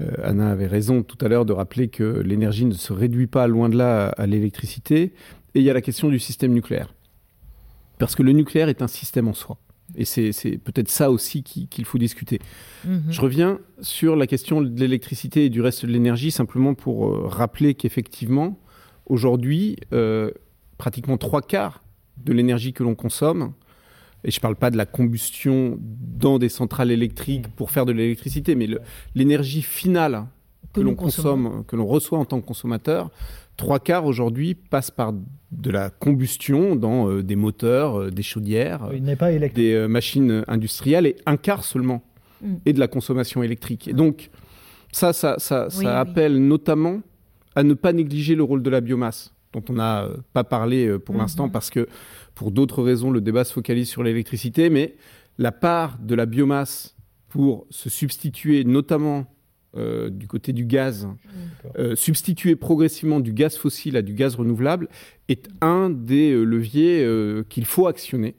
euh, Anna avait raison tout à l'heure de rappeler que l'énergie ne se réduit pas loin de là à, l'électricité. Et il y a la question du système nucléaire. Parce que le nucléaire est un système en soi. Et c'est peut-être ça aussi qu'il faut discuter. Mhm. Je reviens sur la question de l'électricité et du reste de l'énergie, simplement pour rappeler qu'effectivement, aujourd'hui, pratiquement trois quarts de l'énergie que l'on consomme et je ne parle pas de la combustion dans des centrales électriques pour faire de l'électricité, mais l'énergie finale que, l'on consomme, que l'on reçoit en tant que consommateur, trois quarts aujourd'hui passe par de la combustion dans euh, des moteurs, euh, des chaudières, des euh, machines industrielles, et un quart seulement mm. est de la consommation électrique. Et donc, ça, ça, ça, ça appelle notamment à ne pas négliger le rôle de la biomasse, dont on n'a pas parlé pour mm-hmm. l'instant, parce que pour d'autres raisons, le débat se focalise sur l'électricité, mais la part de la biomasse pour se substituer, notamment euh, du côté du gaz, euh, substituer progressivement du gaz fossile à du gaz renouvelable, est un des euh, leviers qu'il faut actionner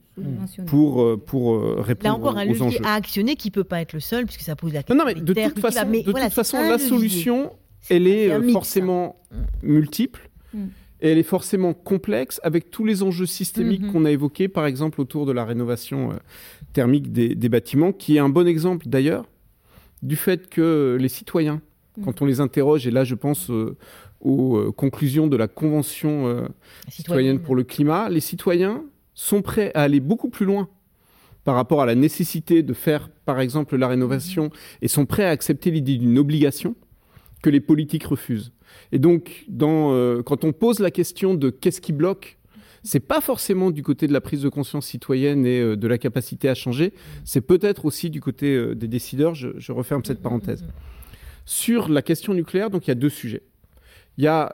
pour, pour répondre Là encore, un levier à actionner qui ne peut pas être le seul, puisque ça pose la question. Non, non mais de toute façon, de toute façon la solution, elle est, forcément multiple. Mm. Et elle est forcément complexe avec tous les enjeux systémiques mhm. qu'on a évoqués, par exemple autour de la rénovation euh, thermique des, bâtiments, qui est un bon exemple d'ailleurs du fait que les citoyens, mhm. quand on les interroge, et là je pense euh, aux euh, conclusions de la Convention citoyenne pour le climat, les citoyens sont prêts à aller beaucoup plus loin par rapport à la nécessité de faire, par exemple, la rénovation, et sont prêts à accepter l'idée d'une obligation que les politiques refusent. Et donc, euh, quand on pose la question de qu'est-ce qui bloque, c'est pas forcément du côté de la prise de conscience citoyenne et euh, de la capacité à changer, c'est peut-être aussi du côté euh, des décideurs. Je, je, referme cette parenthèse. Sur la question nucléaire, donc il y a deux sujets. Il y a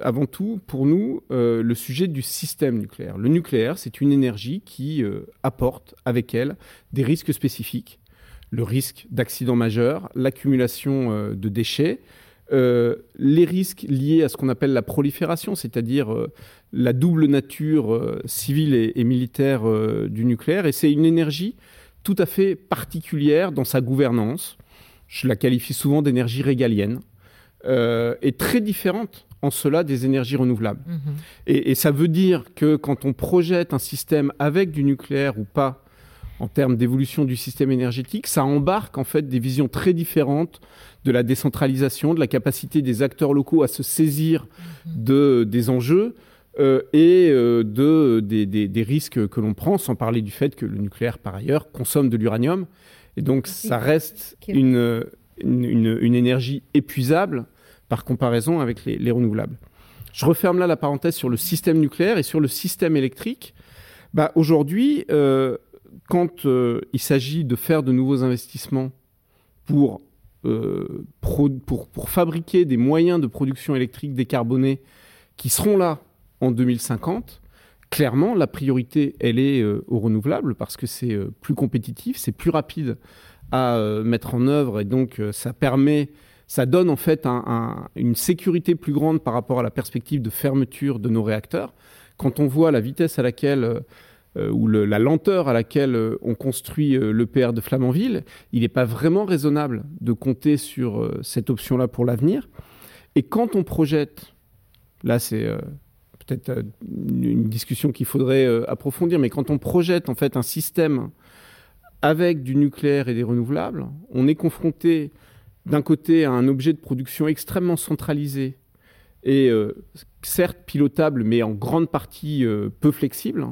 avant tout, pour nous, le sujet du système nucléaire. Le nucléaire, c'est une énergie qui apporte avec elle des risques spécifiques. Le risque d'accident majeur, l'accumulation de déchets, les risques liés à ce qu'on appelle la prolifération, c'est-à-dire la double nature civile et, et militaire du nucléaire. Et c'est une énergie tout à fait particulière dans sa gouvernance. Je la qualifie souvent d'énergie régalienne. et très différente en cela des énergies renouvelables. Mhm. Et, et, ça veut dire que quand on projette un système avec du nucléaire ou pas, en termes d'évolution du système énergétique, ça embarque en fait des visions très différentes de la décentralisation, de la capacité des acteurs locaux à se saisir mhm. de, des enjeux. Euh, et euh, de, des, des, des, risques que l'on prend, sans parler du fait que le nucléaire, par ailleurs, consomme de l'uranium. Et donc, ça reste une, une, une, une énergie épuisable par comparaison avec les, renouvelables. Je referme là la parenthèse sur le système nucléaire et sur le système électrique. Bah, Aujourd'hui, euh, quand euh, il s'agit de faire de nouveaux investissements pour, euh, pour, pour, fabriquer des moyens de production électrique décarbonés qui seront là en 2050, clairement, la priorité, elle est aux renouvelables parce que c'est plus compétitif, c'est plus rapide à mettre en œuvre et donc ça permet ça donne en fait une sécurité plus grande par rapport à la perspective de fermeture de nos réacteurs. Quand on voit la vitesse à laquelle euh, ou la lenteur à laquelle euh, on construit euh, l'EPR de Flamanville, il n'est pas vraiment raisonnable de compter sur cette option-là pour l'avenir. Et quand on projette, là c'est peut-être une discussion qu'il faudrait approfondir, mais quand on projette en fait un système avec du nucléaire et des renouvelables, on est confronté d'un côté à un objet de production extrêmement centralisé et euh, certes pilotable, mais en grande partie euh, peu flexible,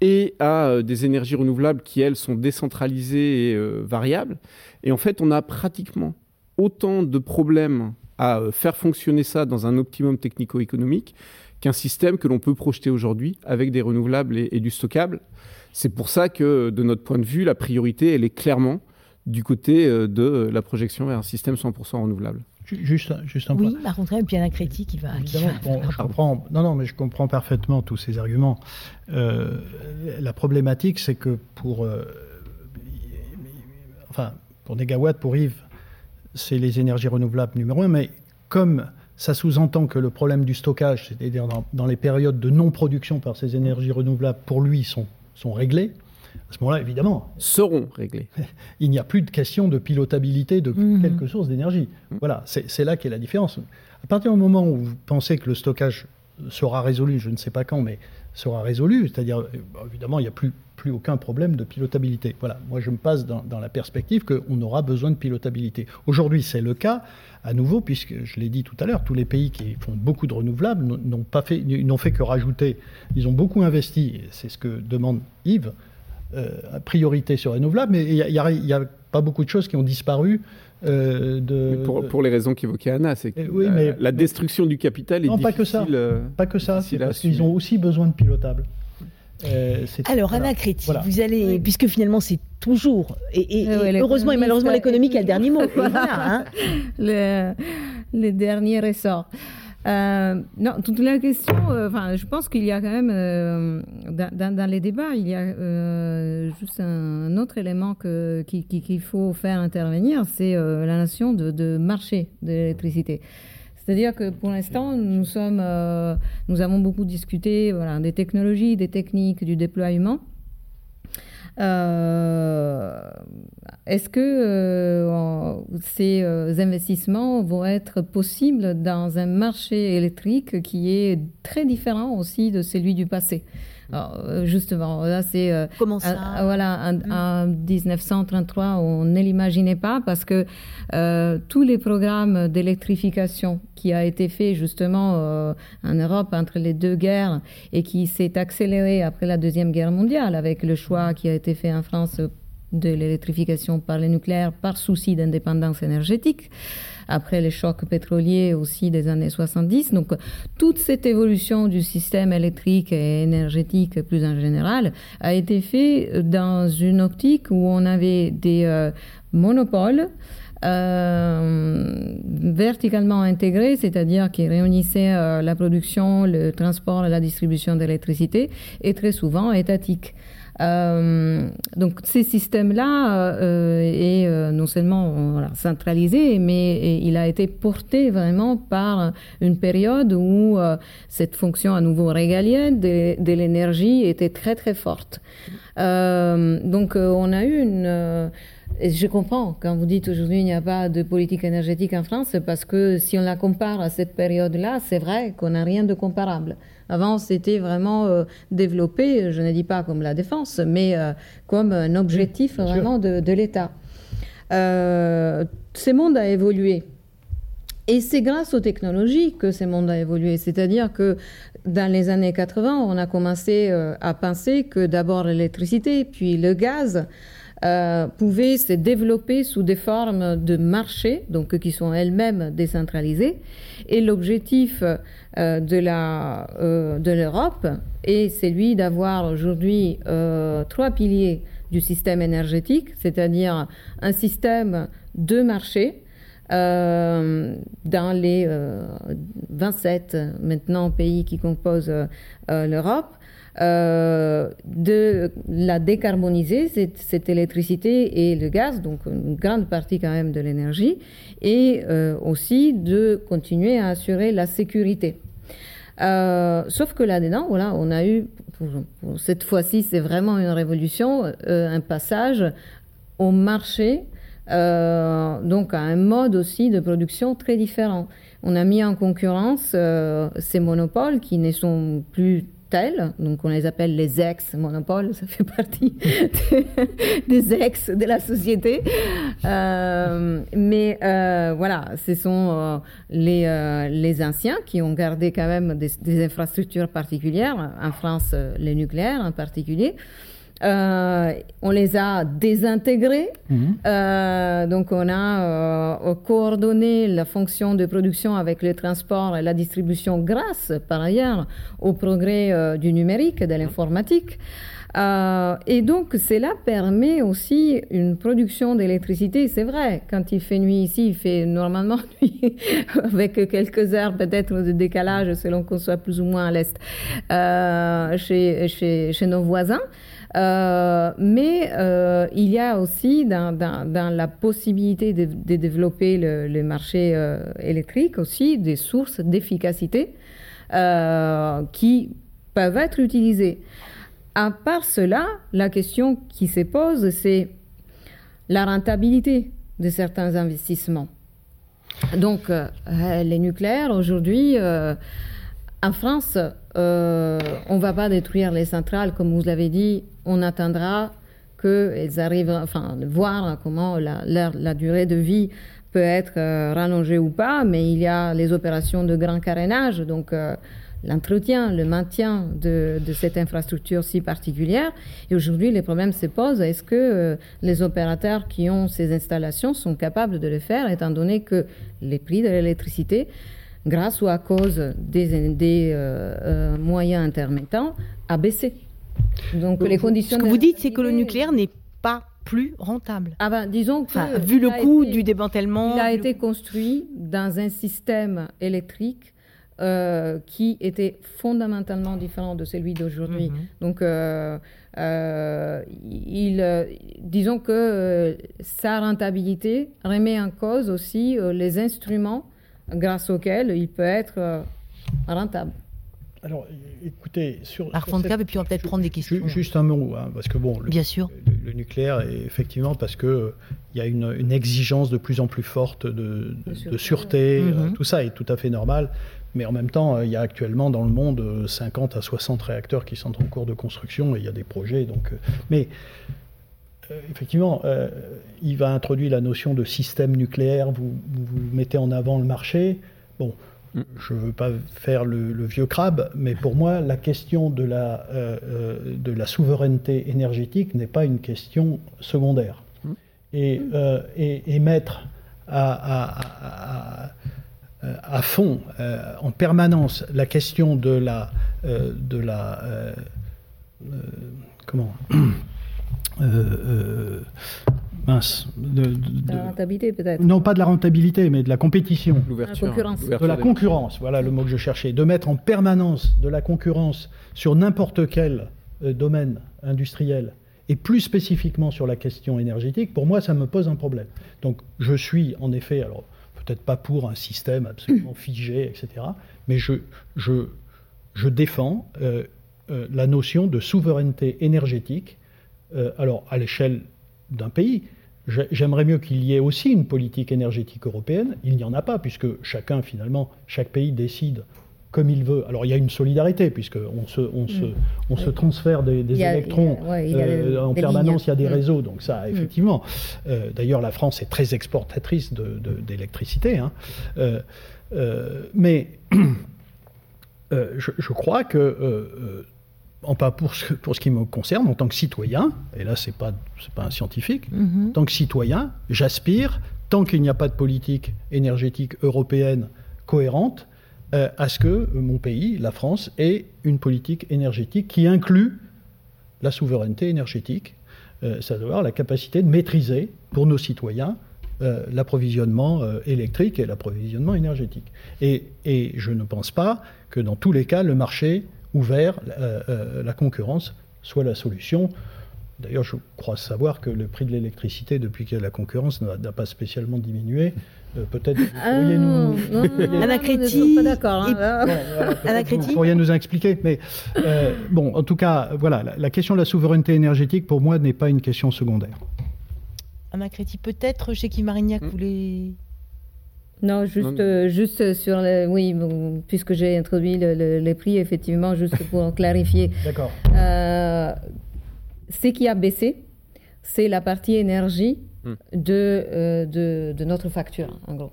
et à euh, des énergies renouvelables qui, elles, sont décentralisées et variables. Et en fait, on a pratiquement autant de problèmes à faire fonctionner ça dans un optimum technico-économique qu'un système que l'on peut projeter aujourd'hui avec des renouvelables et, et du stockable. C'est pour ça que, de notre point de vue, la priorité, elle est clairement du côté euh, de la projection vers un système 100% renouvelable. Juste, juste un point. Oui, par contre, il y a un critique qui va. Je comprends, non, non, mais je comprends parfaitement tous ces arguments. Euh, la problématique, c'est que pour, euh, enfin, pour Négawatt, pour Yves, c'est les énergies renouvelables numéro un, mais comme ça sous-entend que le problème du stockage, c'est-à-dire dans, dans, les périodes de non-production par ces énergies renouvelables, pour lui, sont, sont réglés à ce moment-là, évidemment, seront réglés. [LAUGHS] Il n'y a plus de question de pilotabilité de mmh. quelque source d'énergie. Mmh. Voilà, c'est là qu'est la différence. À partir du moment où vous pensez que le stockage sera résolu, je ne sais pas quand, mais sera résolu, c'est-à-dire, évidemment, il n'y a plus, plus aucun problème de pilotabilité. Voilà, moi je me passe dans, dans la perspective qu'on aura besoin de pilotabilité. Aujourd'hui, c'est le cas, à nouveau, puisque je l'ai dit tout à l'heure, tous les pays qui font beaucoup de renouvelables n'ont pas fait, n'ont fait que rajouter, ils ont beaucoup investi, c'est ce que demande Yves, euh, priorité sur renouvelable, mais il n'y a, a, pas beaucoup de choses qui ont disparu. Euh, de, pour, pour, les raisons qu'évoquait Anna, c'est que oui, mais, la, destruction du capital est non, pas que ça, euh, pas que ça, parce qu'ils ont aussi besoin de pilotable. Euh, Alors, Anna Créti, voilà. vous allez, puisque finalement c'est toujours, et, et, et heureusement et malheureusement l'économie qui a le dernier mot. [LAUGHS] voilà, hein. le, le, dernier ressort. Euh, non, toute la question, euh, je pense qu'il y a quand même, euh, dans, les débats, il y a juste un, autre élément qu'il qui, faut faire intervenir, c'est la notion de, de marché de l'électricité. C'est-à-dire que pour l'instant, nous sommes, nous avons beaucoup discuté, voilà, des technologies, des techniques, du déploiement. Euh, est-ce que euh, ces euh, investissements vont être possibles dans un marché électrique qui est très différent aussi de celui du passé? Justement, là c'est comment ça Voilà, en, 1933, mm. on ne l'imaginait pas parce que tous les programmes d'électrification qui a été fait justement en Europe entre les deux guerres et qui s'est accéléré après la deuxième guerre mondiale avec le choix qui a été fait en France de l'électrification par le nucléaire par souci d'indépendance énergétique après les chocs pétroliers aussi des années 70. Donc toute cette évolution du système électrique et énergétique plus en général a été fait dans une optique où on avait des euh, monopoles euh, verticalement intégrés, c'est-à-dire qui réunissaient euh, la production, le transport la distribution d'électricité, et très souvent étatiques. Euh, donc ces systèmes-là euh, est euh, non seulement voilà, centralisé, mais il a été porté vraiment par une période où cette fonction à nouveau régalienne de, de l'énergie était très très forte. donc on a eu une je comprends quand vous dites aujourd'hui il n'y a pas de politique énergétique en France, parce que si on la compare à cette période-là, c'est vrai qu'on n'a rien de comparable. Avant, c'était vraiment euh, développé, je ne dis pas comme la défense, mais euh, comme un objectif vraiment de, l'État. Euh, ce monde a évolué. Et c'est grâce aux technologies que ce monde a évolué. C'est-à-dire que dans les années 80, on a commencé à penser que d'abord l'électricité, puis le gaz, euh, pouvaient se développer sous des formes de marché, donc qui sont elles-mêmes décentralisées. Et l'objectif euh, de la euh, de l'Europe est celui d'avoir aujourd'hui trois piliers du système énergétique, c'est-à-dire un système de marché. dans les 27 maintenant pays qui composent l'Europe, euh, de la décarboniser, cette, cette, électricité et le gaz, donc une grande partie quand même de l'énergie, et euh, aussi de continuer à assurer la sécurité. Euh, sauf que là-dedans, voilà, on a eu, cette fois-ci, c'est vraiment une révolution, un passage au marché, donc à un mode aussi de production très différent. On a mis en concurrence ces monopoles qui ne sont plus donc on les appelle les ex-monopoles, ça fait partie [LAUGHS] des ex de la société. Euh, mais euh, voilà, ce sont euh, les, les anciens qui ont gardé quand même des infrastructures particulières, en France les nucléaires en particulier. Euh, on les a désintégrés. Mhm. Euh, donc, on a euh, coordonné la fonction de production avec le transport et la distribution grâce, par ailleurs, au progrès du numérique, de l'informatique. et donc, cela permet aussi une production d'électricité. C'est vrai, quand il fait nuit ici, il fait normalement [LAUGHS] nuit, avec quelques heures peut-être de décalage selon qu'on soit plus ou moins à l'est chez, chez, chez nos voisins. Euh, mais euh, il y a aussi dans, la possibilité de, développer le, marché euh, électrique aussi des sources d'efficacité qui peuvent être utilisées. À part cela, la question qui se pose, c'est la rentabilité de certains investissements. Donc, les nucléaires, aujourd'hui, en France, on ne va pas détruire les centrales, comme vous l'avez dit, on attendra qu'elles arrivent, enfin, voir comment la, durée de vie peut être euh, rallongée ou pas, mais il y a les opérations de grand carénage, donc euh, l'entretien, le maintien de, cette infrastructure si particulière. Et aujourd'hui, les problèmes se posent. Est-ce que euh, les opérateurs qui ont ces installations sont capables de le faire, étant donné que les prix de l'électricité, grâce ou à cause des, des moyens intermittents, a baissé donc les conditions. Ce que vous dites, c'est que le nucléaire n'est pas plus rentable. Ah ben, disons que vu le coût du démantèlement. Il a été construit dans un système électrique euh, qui était fondamentalement différent de celui d'aujourd'hui. Mhm. Donc, euh, euh, il, disons que sa rentabilité remet en cause aussi les instruments grâce auxquels il peut être rentable. alors, écoutez, sur. Par cette... et puis on va peut-être prendre des questions. Juste un mot, hein, parce que bon. Le, Bien sûr. Le, nucléaire, est, effectivement, parce que il y a une, exigence de plus en plus forte de, de, sûreté, euh, mhm. tout ça est tout à fait normal. Mais en même temps, il y a actuellement dans le monde 50 à 60 réacteurs qui sont en cours de construction et il y a des projets. Donc, mais effectivement, il va introduire la notion de système nucléaire. Vous, mettez en avant le marché. Bon, je ne veux pas faire le, vieux crabe, mais pour moi, la question de la, euh, euh, souveraineté énergétique n'est pas une question secondaire. Et, euh, et, mettre à, fond, en permanence, la question de la... de la comment mince. De, la rentabilité peut-être Non, pas de la rentabilité, mais de la compétition. L'ouverture. De la concurrence, voilà le mot que je cherchais. De mettre en permanence de la concurrence sur n'importe quel euh, domaine industriel et plus spécifiquement sur la question énergétique, pour moi, ça me pose un problème. Donc je suis en effet, alors peut-être pas pour un système absolument [COUGHS] figé, etc., mais je, je, je défends euh, euh, la notion de souveraineté énergétique, alors à l'échelle d'un pays. J'aimerais mieux qu'il y ait aussi une politique énergétique européenne. Il n'y en a pas, puisque chacun, finalement, chaque pays décide comme il veut. Alors il y a une solidarité, puisqu'on se, on se, mm. on se transfère des, électrons en permanence, il y a des réseaux, donc ça, mm. effectivement. Euh, d'ailleurs, la France est très exportatrice d'électricité. Hein. euh, euh, mais [CLEARS THROAT] je, je, crois que en pas pour ce, pour ce qui me concerne, en tant que citoyen, et là c'est pas pas un scientifique, mhm. en tant que citoyen, j'aspire, tant qu'il n'y a pas de politique énergétique européenne cohérente, euh, à ce que mon pays, la France, ait une politique énergétique qui inclut la souveraineté énergétique, euh, c'est-à-dire la capacité de maîtriser pour nos citoyens euh, l'approvisionnement électrique et l'approvisionnement énergétique. Et, et je ne pense pas que dans tous les cas le marché ouvert, euh, euh, la concurrence soit la solution. D'ailleurs, je crois savoir que le prix de l'électricité, depuis qu'il y a la concurrence, n'a pas spécialement diminué. Euh, peut-être [LAUGHS] vous pourriez nous. vous pourriez nous expliquer. Mais bon, en tout cas, voilà, la, question de la souveraineté énergétique, pour moi, n'est pas une question secondaire. Anna Créti, peut-être chez qui Marignac hmm. voulait non, juste, euh, juste sur le, oui, puisque j'ai introduit les prix, effectivement, juste pour [LAUGHS] clarifier. D'accord. Euh, ce qui a baissé, c'est la partie énergie hmm. de, euh, de, de, notre facture, en gros.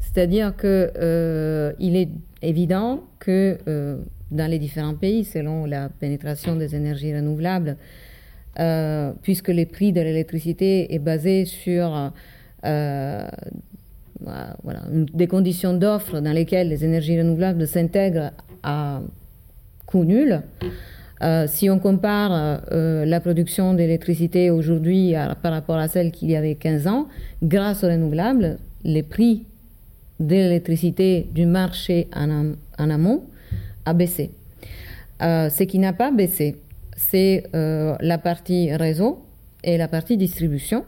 C'est-à-dire que il est évident que dans les différents pays, selon la pénétration des énergies renouvelables, puisque les prix de l'électricité est basé sur voilà, des conditions d'offre dans lesquelles les énergies renouvelables s'intègrent à coût nul. Euh, si on compare euh, la production d'électricité aujourd'hui par rapport à celle qu'il y avait 15 ans, grâce aux renouvelables, les prix de l'électricité du marché en, amont a baissé. Euh, ce qui n'a pas baissé, c'est la partie réseau et la partie distribution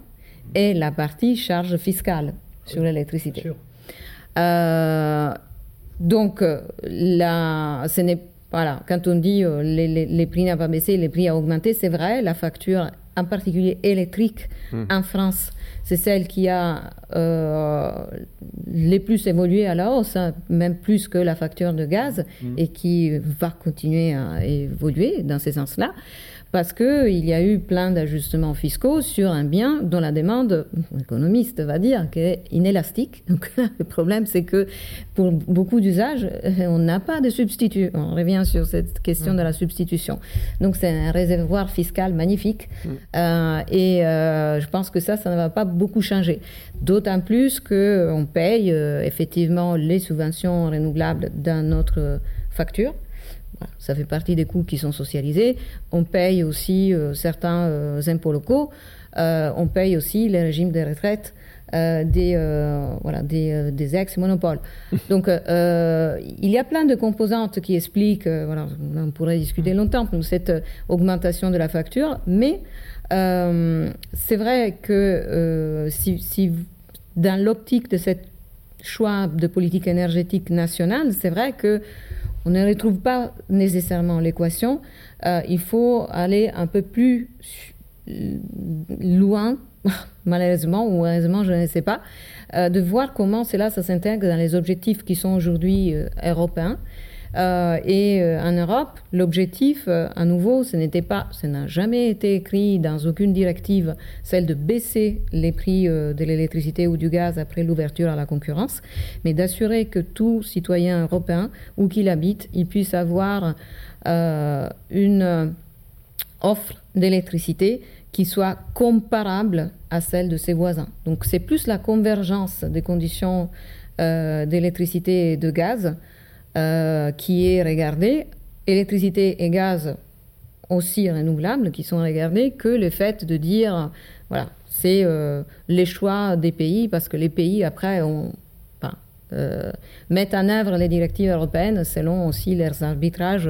et la partie charge fiscale sur l'électricité. Euh, donc, là, ce n'est voilà, quand on dit euh, les, les, prix n'ont pas baissé, les prix ont augmenté, c'est vrai, la facture, en particulier électrique, hmm. en France, c'est celle qui a euh, les plus évolué à la hausse, hein, même plus que la facture de gaz, hmm. et qui va continuer à évoluer dans ce sens-là parce qu'il y a eu plein d'ajustements fiscaux sur un bien dont la demande, économiste va dire, est inélastique. [LAUGHS] Donc le problème, c'est que pour beaucoup d'usages, [LAUGHS] on n'a pas de substitut. On revient sur cette question de la substitution. Donc c'est un réservoir fiscal magnifique. Mm. Euh, et euh, je pense que ça, ça ne va pas beaucoup changer. D'autant plus qu'on paye effectivement les subventions renouvelables dans notre facture. Ça fait partie des coûts qui sont socialisés. On paye aussi euh, certains euh, impôts locaux. Euh, on paye aussi les régimes de retraite des, voilà, des, des ex-monopoles. [LAUGHS] Donc, il y a plein de composantes qui expliquent, voilà, on pourrait discuter longtemps pour cette augmentation de la facture, mais c'est vrai que si, si, dans l'optique de ce choix de politique énergétique nationale, c'est vrai que on ne retrouve pas nécessairement l'équation. il faut aller un peu plus loin, [LAUGHS] malheureusement ou heureusement, je ne sais pas, de voir comment cela s'intègre dans les objectifs qui sont aujourd'hui européens. Euh, et euh, en Europe, l'objectif, euh, à nouveau, ce n'était pas, ce n'a jamais été écrit dans aucune directive, celle de baisser les prix de l'électricité ou du gaz après l'ouverture à la concurrence, mais d'assurer que tout citoyen européen, où qu'il habite, il puisse avoir une offre d'électricité qui soit comparable à celle de ses voisins. Donc c'est plus la convergence des conditions d'électricité et de gaz euh, qui est regardé, électricité et gaz aussi renouvelables qui sont regardés, que le fait de dire, voilà, c'est euh, les choix des pays, parce que les pays, après, euh, mettent en œuvre les directives européennes selon aussi leurs arbitrages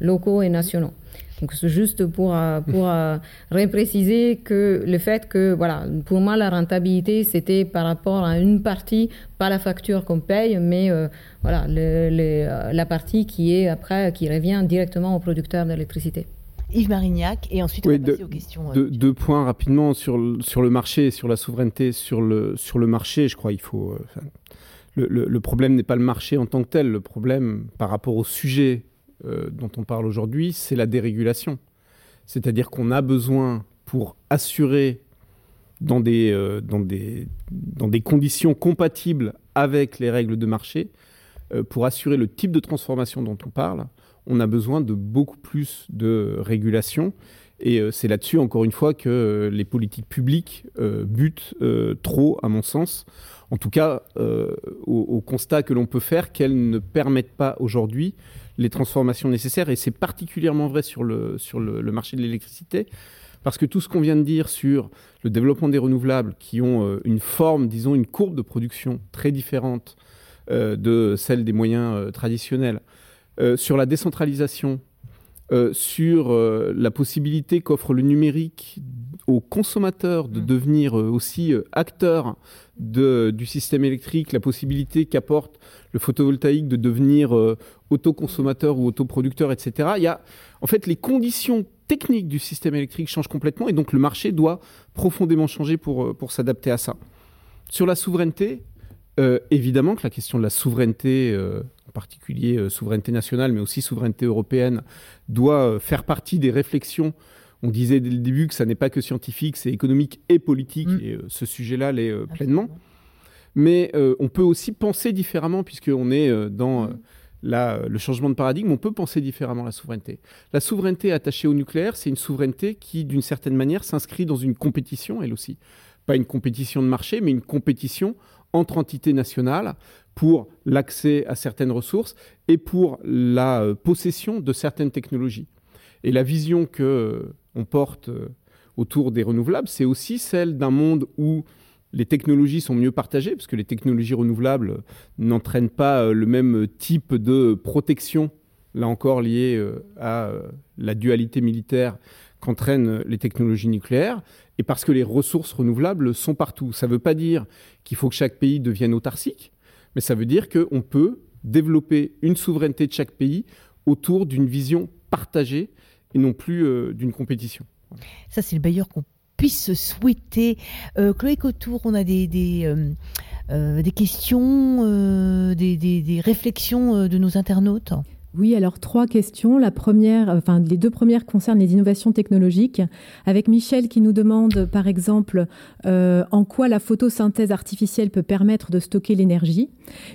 locaux et nationaux. Donc c'est juste pour, euh, pour euh, repréciser que le fait que, voilà, pour moi, la rentabilité, c'était par rapport à une partie, pas la facture qu'on paye, mais euh, voilà, la partie qui est après, qui revient directement au producteur d'électricité. Yves Marignac, et ensuite on va passer aux questions. deux points rapidement sur, sur le marché, sur la souveraineté, sur le, sur le marché, je crois qu'il faut... le, le, problème n'est pas le marché en tant que tel, le problème par rapport au sujet euh, dont on parle aujourd'hui, c'est la dérégulation. C'est-à-dire qu'on a besoin, pour assurer dans des, euh, dans, des, dans des conditions compatibles avec les règles de marché, euh, pour assurer le type de transformation dont on parle, on a besoin de beaucoup plus de régulation. Et c'est là-dessus, encore une fois, que les politiques publiques butent trop, à mon sens. En tout cas, au, constat que l'on peut faire qu'elles ne permettent pas aujourd'hui les transformations nécessaires. Et c'est particulièrement vrai sur le, sur le, marché de l'électricité, parce que tout ce qu'on vient de dire sur le développement des renouvelables, qui ont euh, une forme, disons, une courbe de production très différente euh, de celle des moyens euh, traditionnels, sur la décentralisation, sur la possibilité qu'offre le numérique aux consommateurs de mmh. devenir aussi acteurs de, du système électrique, la possibilité qu'apporte le photovoltaïque de devenir euh, autoconsommateur ou autoproducteur, etc. Il y a, en fait, les conditions techniques du système électrique changent complètement et donc le marché doit profondément changer pour, euh, pour s'adapter à ça. Sur la souveraineté, euh, évidemment que la question de la souveraineté, particulier souveraineté nationale, mais aussi souveraineté européenne, doit faire partie des réflexions on disait dès le début que ça n'est pas que scientifique, c'est économique et politique, mm. et euh, ce sujet-là l'est euh, pleinement. Mais euh, on peut aussi penser différemment, puisqu'on est dans mm. le changement de paradigme, on peut penser différemment la souveraineté. La souveraineté attachée au nucléaire, c'est une souveraineté qui, d'une certaine manière, s'inscrit dans une compétition, elle aussi. Pas une compétition de marché, mais une compétition entre entités nationales pour l'accès à certaines ressources et pour la possession de certaines technologies. Et la vision que on porte euh, autour des renouvelables, c'est aussi celle d'un monde où les technologies sont mieux partagées, parce que les technologies renouvelables n'entraînent pas euh, le même type de protection, là encore liée euh, à la dualité militaire qu'entraînent les technologies nucléaires, et parce que les ressources renouvelables sont partout. Ça ne veut pas dire qu'il faut que chaque pays devienne autarcique, mais ça veut dire qu'on peut développer une souveraineté de chaque pays autour d'une vision partagée et non plus euh, d'une compétition. Ça, c'est le bailleur qu'on puisse souhaiter. Euh, Chloé Cotour, on a des, des, euh, questions, des, des, réflexions de nos internautes? Oui, alors trois questions. La première, enfin les deux premières concernent les innovations technologiques. Avec Michel qui nous demande par exemple euh, en quoi la photosynthèse artificielle peut permettre de stocker l'énergie.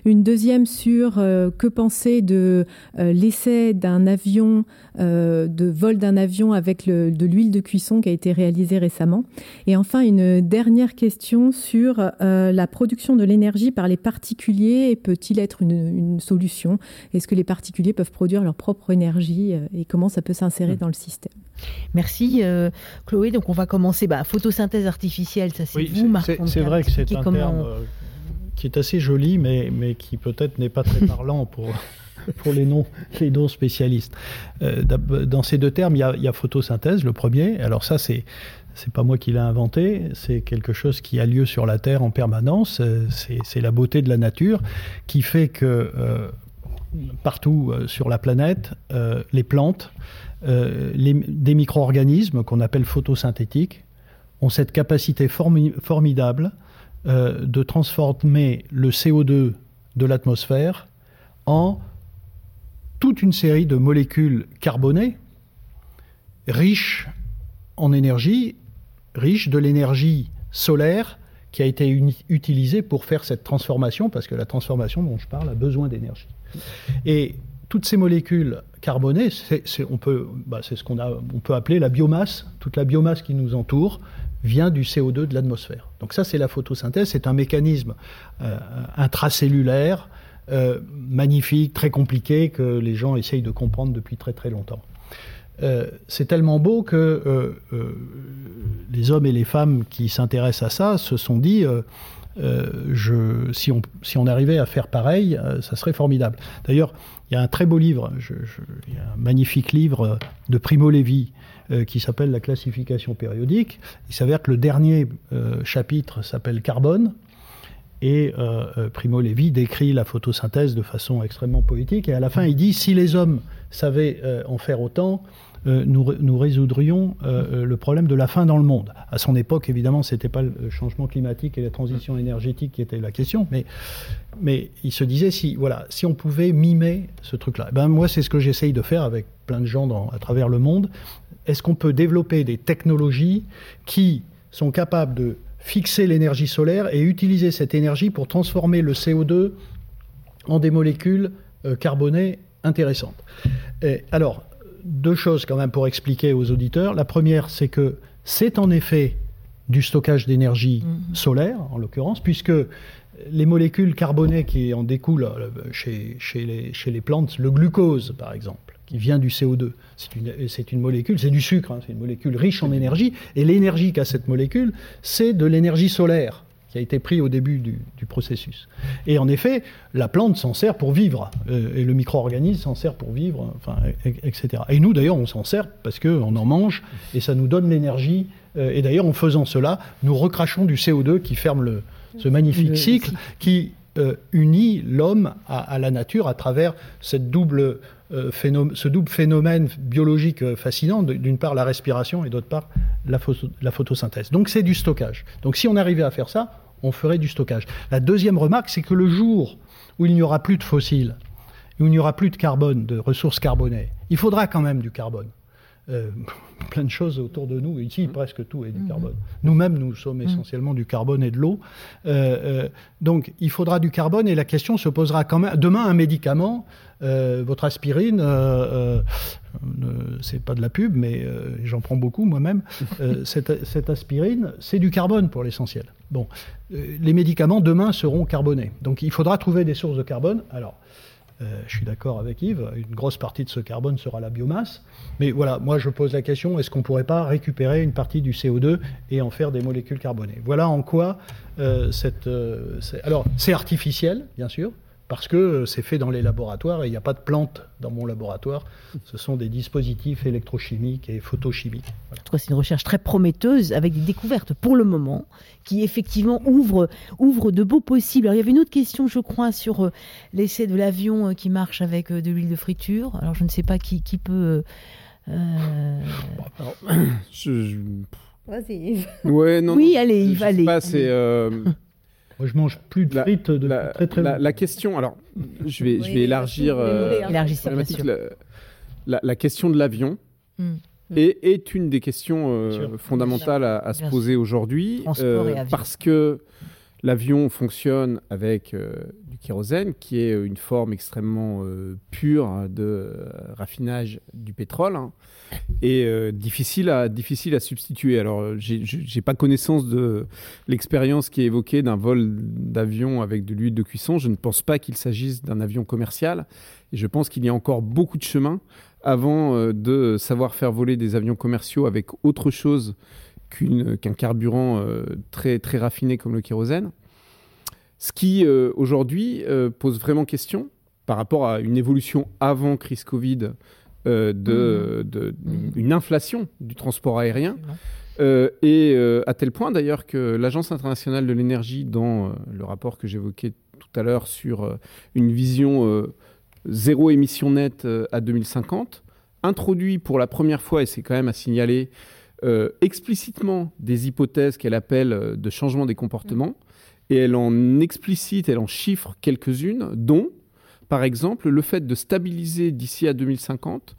Une deuxième sur euh, que penser de euh, l'essai d'un avion, de vol d'un avion avec de l'huile de cuisson qui a été réalisé récemment. Et enfin une dernière question sur la production de l'énergie par les particuliers peut-il être une, une solution? Est-ce que les particuliers peuvent produire leur propre énergie euh, et comment ça peut s'insérer mmh. dans le système. Merci euh, Chloé. Donc on va commencer. Bah, photosynthèse artificielle, ça c'est vous, Marc. C'est vrai que c'est un terme euh, qui est assez joli, mais, mais qui peut-être n'est pas très [LAUGHS] parlant pour, pour les non, les non spécialistes. dans ces deux termes, il y, a, il y, a, photosynthèse, le premier. Alors ça, c'est c'est pas moi qui l'ai inventé, c'est quelque chose qui a lieu sur la Terre en permanence. C'est la beauté de la nature qui fait que partout sur la planète, les plantes, des micro-organismes qu'on appelle photosynthétiques, ont cette capacité formidable de transformer le CO2 de l'atmosphère en toute une série de molécules carbonées riches en énergie, riches de l'énergie solaire qui a été utilisée pour faire cette transformation, parce que la transformation dont je parle a besoin d'énergie. Et toutes ces molécules carbonées, c'est, on peut, bah, c'est ce qu'on a, on peut appeler la biomasse. Toute la biomasse qui nous entoure vient du CO2 de l'atmosphère. Donc ça, c'est la photosynthèse. C'est un mécanisme euh, intracellulaire euh, magnifique, très compliqué, que les gens essayent de comprendre depuis très très longtemps. Euh, c'est tellement beau que euh, les hommes et les femmes qui s'intéressent à ça se sont dit si, on, arrivait à faire pareil, ça serait formidable. D'ailleurs, il y a un très beau livre, un magnifique livre de Primo Levi qui s'appelle La classification périodique. Il s'avère que le dernier chapitre s'appelle Carbone. Et euh, euh, Primo Levi décrit la photosynthèse de façon extrêmement poétique. Et à la fin, il dit si les hommes savaient euh, en faire autant, nous, nous, résoudrions le problème de la faim dans le monde. À son époque, évidemment, ce n'était pas le changement climatique et la transition énergétique qui était la question, mais, il se disait si, on pouvait mimer ce truc-là. Ben, moi, c'est ce que j'essaye de faire avec plein de gens à travers le monde. Est-ce qu'on peut développer des technologies qui sont capables de fixer l'énergie solaire et utiliser cette énergie pour transformer le CO2 en des molécules euh, carbonées intéressantes. alors, deux choses quand même pour expliquer aux auditeurs. La première, c'est que c'est en effet du stockage d'énergie mm-hmm. solaire, en l'occurrence, puisque les molécules carbonées qui en découlent euh, chez, chez, les, chez les plantes, le glucose par exemple, qui vient du CO2. C'est une, molécule, c'est du sucre, hein, c'est une molécule riche en énergie, et l'énergie qu'a cette molécule, c'est de l'énergie solaire qui a été prise au début du, processus. Et en effet, la plante s'en sert pour vivre, euh, et le micro-organisme s'en sert pour vivre, enfin, etc. Et nous, d'ailleurs, on s'en sert parce qu'on en mange, et ça nous donne l'énergie. Euh, et d'ailleurs, en faisant cela, nous recrachons du CO2 qui ferme le, ce magnifique cycle qui euh, unit l'homme à, la nature à travers cette double, euh, ce double phénomène biologique euh, fascinant, d'une part la respiration et d'autre part la, la photosynthèse. Donc c'est du stockage. Donc si on arrivait à faire ça, on ferait du stockage. La deuxième remarque, c'est que le jour où il n'y aura plus de fossiles, où il n'y aura plus de carbone, de ressources carbonées, il faudra quand même du carbone. Euh, [LAUGHS] plein de choses autour de nous. Ici, mmh. presque tout est du mmh. carbone. Nous-mêmes, nous sommes mmh. essentiellement du carbone et de l'eau. Euh, euh, donc, il faudra du carbone et la question se posera quand même. Demain, un médicament, votre aspirine, c'est pas de la pub, mais j'en prends beaucoup moi-même. [LAUGHS] cette, cette, aspirine, c'est du carbone pour l'essentiel. Bon, les médicaments demain seront carbonés. Donc, il faudra trouver des sources de carbone. Alors, euh, je suis d'accord avec Yves, une grosse partie de ce carbone sera la biomasse. Mais voilà, moi je pose la question, est-ce qu'on ne pourrait pas récupérer une partie du CO2 et en faire des molécules carbonées? Voilà en quoi euh, cette... Euh, alors, c'est artificiel, bien sûr, parce que c'est fait dans les laboratoires et il n'y a pas de plantes dans mon laboratoire. Ce sont des dispositifs électrochimiques et photochimiques. En tout cas, c'est une recherche très prometteuse avec des découvertes pour le moment qui effectivement ouvrent, ouvrent de beaux possibles. Alors, il y avait une autre question, je crois, sur euh, l'essai de l'avion euh, qui marche avec euh, de l'huile de friture. Alors, je ne sais pas qui, qui peut. [CLEARS THROAT] Vas-y. Ouais, non, oui, allez, Yves, allez. Pas, c'est. [LAUGHS] Moi, je mange plus de frites de très très la, la, question, alors, je vais, je vais élargir. Euh, la, la, question de l'avion hmm. est, est, une des questions euh, fondamentales à, à se poser aujourd'hui. Euh, parce que l'avion fonctionne avec euh, du kérosène, qui est une forme extrêmement euh, pure de raffinage du pétrole. Hein et euh, difficile, à, difficile à substituer. Alors, j'ai pas connaissance de l'expérience qui est évoquée d'un vol d'avion avec de l'huile de cuisson. Je ne pense pas qu'il s'agisse d'un avion commercial. Et je pense qu'il y a encore beaucoup de chemin avant euh, de savoir faire voler des avions commerciaux avec autre chose qu'un carburant euh, très, très raffiné comme le kérosène. Ce qui, aujourd'hui, pose vraiment question par rapport à une évolution avant crise Covid euh, de, mmh. une inflation du transport aérien. Euh, et euh, à tel point d'ailleurs que l'Agence internationale de l'énergie, dans le rapport que j'évoquais tout à l'heure sur une vision zéro émission nette à 2050, introduit pour la première fois, et c'est quand même à signaler, explicitement des hypothèses qu'elle appelle de changement des comportements, et elle en explicite, elle en chiffre quelques-unes, dont, par exemple, le fait de stabiliser d'ici à 2050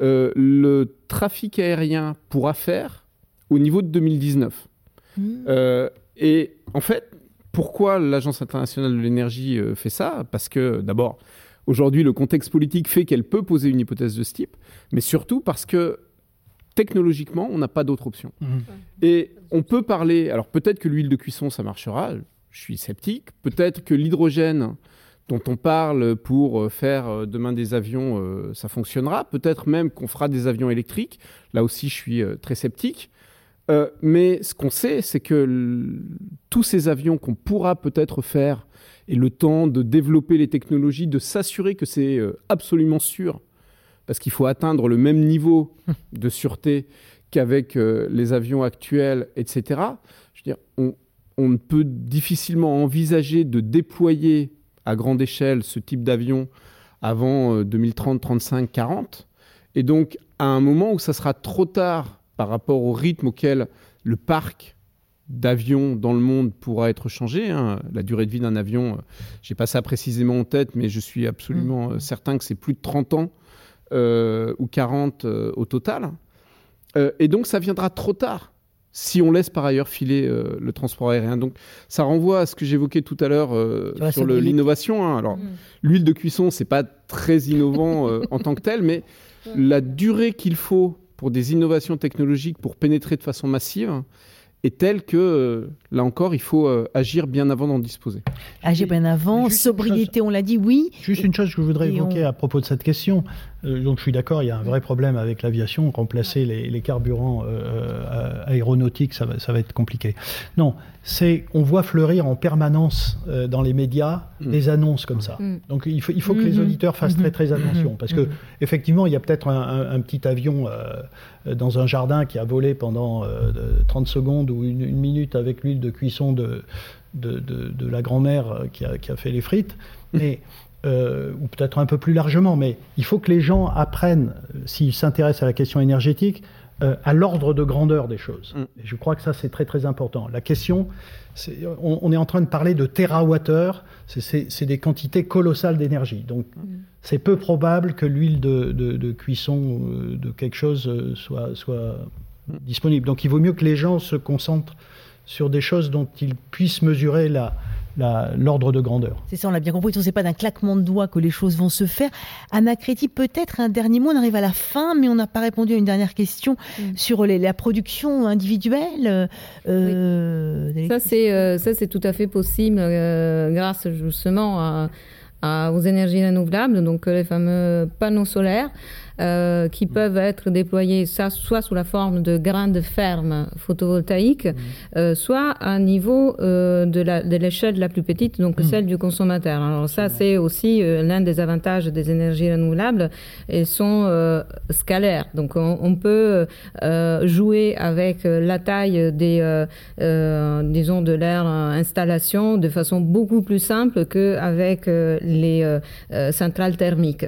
le trafic aérien pour affaires au niveau de 2019. Mmh. et en fait, pourquoi l'Agence internationale de l'énergie euh, fait ça? Parce que d'abord, aujourd'hui, le contexte politique fait qu'elle peut poser une hypothèse de ce type, mais surtout parce que technologiquement, on n'a pas d'autre option. Mhm. Et on peut parler, alors peut-être que l'huile de cuisson, ça marchera, je suis sceptique, peut-être que l'hydrogène dont on parle pour euh, faire euh, demain des avions, ça fonctionnera, peut-être même qu'on fera des avions électriques, là aussi je suis très sceptique. Euh, mais ce qu'on sait, c'est que tous ces avions qu'on pourra peut-être faire et le temps de développer les technologies, de s'assurer que c'est euh, absolument sûr, parce qu'il faut atteindre le même niveau de sûreté qu'avec euh, les avions actuels, etc. Je veux dire, on, on peut difficilement envisager de déployer à grande échelle ce type d'avion avant 2030, 35, 40. Et donc, à un moment où ça sera trop tard par rapport au rythme auquel le parc d'avions dans le monde pourra être changé. Hein. La durée de vie d'un avion, euh, je n'ai pas ça précisément en tête, mais je suis absolument mmh. euh, certain que c'est plus de 30 ans ou 40 au total. et donc ça viendra trop tard si on laisse par ailleurs filer le transport aérien. Donc ça renvoie à ce que j'évoquais tout à l'heure sur l'innovation. Hein. Alors mmh. l'huile de cuisson, c'est pas très innovant en tant que tel, mais [LAUGHS] la durée qu'il faut pour des innovations technologiques pour pénétrer de façon massive est telle que, euh, là encore, il faut euh, agir bien avant d'en disposer. Agir bien avant, sobriété, on l'a dit, oui. Juste une chose que je voudrais évoquer à propos de cette question. Euh, donc je suis d'accord, il y a un vrai problème avec l'aviation. Remplacer les, carburants aéronautiques, ça va, ça va être compliqué. Non, c'est on voit fleurir en permanence dans les médias mm. des annonces comme ça. Mm. Donc il faut, il faut que les mm-hmm. auditeurs fassent très très mm-hmm. attention parce que mm-hmm. effectivement il y a peut-être un, petit avion dans un jardin qui a volé pendant 30 secondes ou une, minute avec l'huile de cuisson de, de, de, la grand-mère qui a, qui a, fait les frites, [LAUGHS] mais, euh, ou peut-être un peu plus largement, mais il faut que les gens apprennent, s'ils s'intéressent à la question énergétique, euh, à l'ordre de grandeur des choses. Mm. Et je crois que ça, c'est très très important. La question, on, on, est en train de parler de terawattheures, c'est des quantités colossales d'énergie. Donc, mm. c'est peu probable que l'huile de, de, de, cuisson euh, de quelque chose soit, soit disponible. Donc il vaut mieux que les gens se concentrent sur des choses dont ils puissent mesurer la, l'ordre de grandeur. C'est ça, on l'a bien compris. Ce n'est pas d'un claquement de doigts que les choses vont se faire. Anna Créti, peut-être un dernier mot. On arrive à la fin, mais on n'a pas répondu à une dernière question mm. sur la production individuelle. Euh, Ça, c'est euh, ça, c'est tout à fait possible euh, grâce justement aux énergies renouvelables, donc les fameux panneaux solaires. Euh, qui peuvent être déployés ça, soit sous la forme de grandes fermes photovoltaïques, mm. euh, soit à niveau euh, de l'échelle la, plus petite, donc mm. celle du consommateur. Alors ça, c'est aussi l'un des avantages des énergies renouvelables. Elles sont scalaires, donc on, peut jouer avec la taille des, disons, de leur installation de façon beaucoup plus simple qu'avec les centrales thermiques.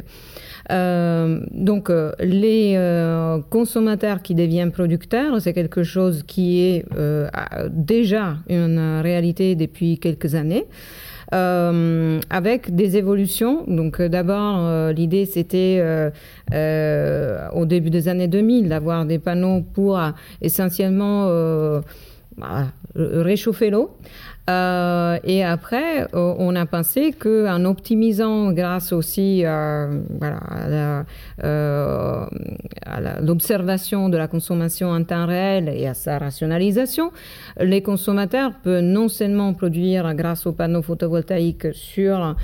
Euh, donc, euh, les euh, consommateurs qui deviennent producteurs, c'est quelque chose qui est déjà une réalité depuis quelques années. avec des évolutions. Donc d'abord, l'idée c'était au début des années 2000 d'avoir des panneaux pour essentiellement bah, réchauffer l'eau. Euh, et après, euh, on a pensé qu'en optimisant, grâce aussi euh, à l'observation de la consommation en temps réel et à sa rationalisation, les consommateurs peuvent non seulement produire grâce aux panneaux photovoltaïques sur